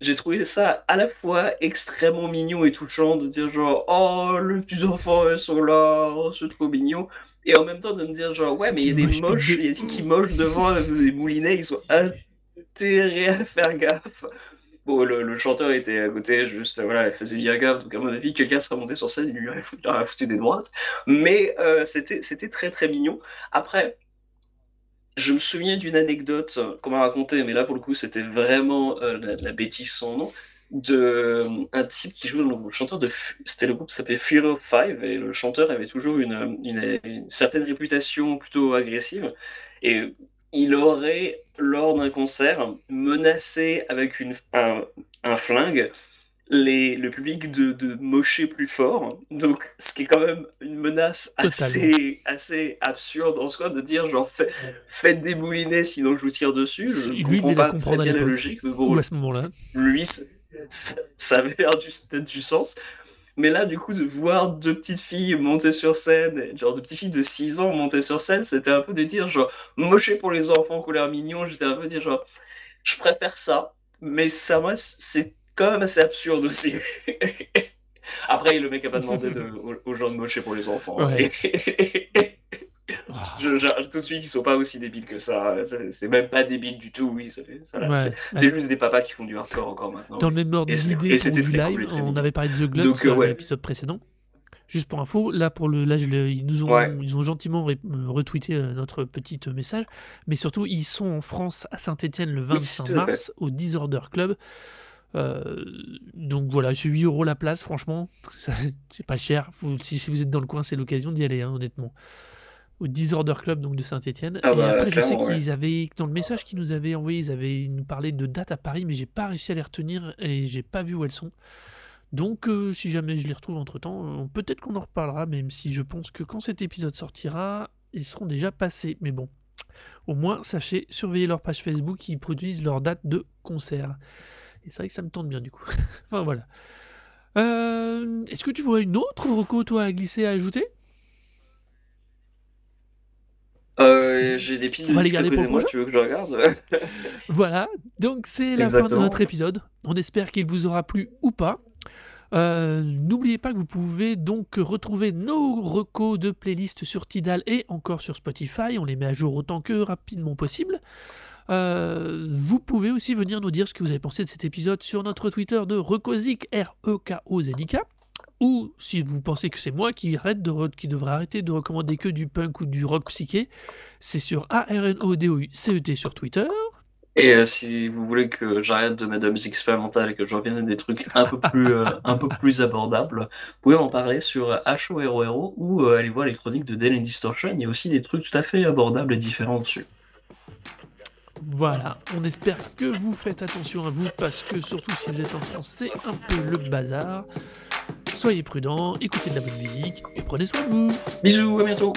j'ai trouvé ça à la fois extrêmement mignon et touchant de dire genre oh les petits enfants ils sont là, oh, c'est trop mignon, et en même temps de me dire genre ouais mais il y a des moches, il y a des qui mochent devant [laughs] des moulinets, ils sont intérêts à faire gaffe. Bon, le, le chanteur était à côté, juste, voilà, il faisait bien gaffe, donc à mon avis, quelqu'un serait monté sur scène, il lui aurait foutu, il aurait foutu des droites. Mais euh, c'était c'était très très mignon. Après, je me souviens d'une anecdote euh, qu'on m'a racontée, mais là pour le coup, c'était vraiment euh, la, la bêtise sans nom, de euh, un type qui jouait le chanteur de. C'était le groupe s'appelait Fear of Five, et le chanteur avait toujours une, une, certaine réputation plutôt agressive. Et il aurait, lors d'un concert, menacé avec une, un, un flingue les, le public de, de mocher plus fort. Donc, ce qui est quand même une menace assez, assez absurde en soi de dire genre fait- faites des moulinets sinon je vous tire dessus. Je ne comprends pas très bien la logique, mais Ou bon, à ce moment-là. lui, ça, avait l'air peut-être du sens. Mais là, du coup, de voir deux petites filles monter sur scène, genre deux petites filles de 6 ans monter sur scène, c'était un peu de dire, genre, moché pour les enfants, couleur mignon, j'étais un peu de dire, genre, je préfère ça, mais ça, moi, c'est même assez absurde aussi. [laughs] Après, le mec a pas demandé de- [laughs] aux, aux gens de mocher pour les enfants. Ouais. [laughs] Ah, Je, je- tout de suite, ils sont pas aussi débiles que ça. C'est c'est même pas débile du tout, oui. Ouais. C'est c'est juste des papas qui font du hardcore encore maintenant. Dans le même ordre d'idée on avait parlé de The euh, dans ouais. l'épisode précédent. Juste pour info, là, pour le, là je ils nous ont, Ouais. ils ont gentiment euh, retweeté euh, notre petit euh, message, mais surtout ils sont en France à Saint-Etienne le 25 tout à fait. mars au Disorder Club. Euh, donc voilà, c'est 8 euros la place, franchement, [laughs] c'est pas cher. Si, si vous êtes dans le coin, c'est l'occasion d'y aller, hein, honnêtement. Au Disorder Club donc de Saint-Etienne. Ah Et bah, après, je sais ouais. qu'ils avaient, dans le message qu'ils nous avaient envoyé, ils avaient ils nous parlaient de dates à Paris, mais j'ai pas réussi à les retenir et j'ai pas vu où elles sont. Donc, euh, si jamais je les retrouve entre temps, peut-être qu'on en reparlera, même si je pense que quand cet épisode sortira, ils seront déjà passés. Mais bon, au moins, sachez, surveillez leur page Facebook, ils produisent leur date de concert. Et c'est vrai que ça me tente bien du coup. [laughs] enfin voilà. Euh, Est-ce que tu vois une autre reco, toi, à glisser, à ajouter? Euh, J'ai des piles de disques à côté moi, tu veux que je regarde? [laughs] Voilà, donc c'est la fin de notre épisode. On espère qu'il vous aura plu ou pas. Euh, N'oubliez pas que vous pouvez donc retrouver nos recos de playlist sur Tidal et encore sur Spotify. On les met à jour autant que rapidement possible. Euh, vous pouvez aussi venir nous dire ce que vous avez pensé de cet épisode sur notre Twitter de Recozic, R-E-K-O-Z-I-K. Ou si vous pensez que c'est moi qui, arrête de qui devrait arrêter de recommander que du punk ou du rock psyché, c'est sur A-R-N-O-D-O-U-C-E-T sur Twitter. Et euh, si vous voulez que j'arrête de mettre de la musique expérimentale et que je revienne à des trucs un peu plus, euh, [laughs] un peu plus abordables, vous pouvez m'en parler sur HORORO ou euh, aller voir l'électronique de Dell Distortion. Il y a aussi des trucs tout à fait abordables et différents dessus. Voilà, on espère que vous faites attention à vous parce que surtout si vous êtes en France, c'est un peu le bazar. Soyez prudents, écoutez de la bonne musique et prenez soin de vous. Bisous, à bientôt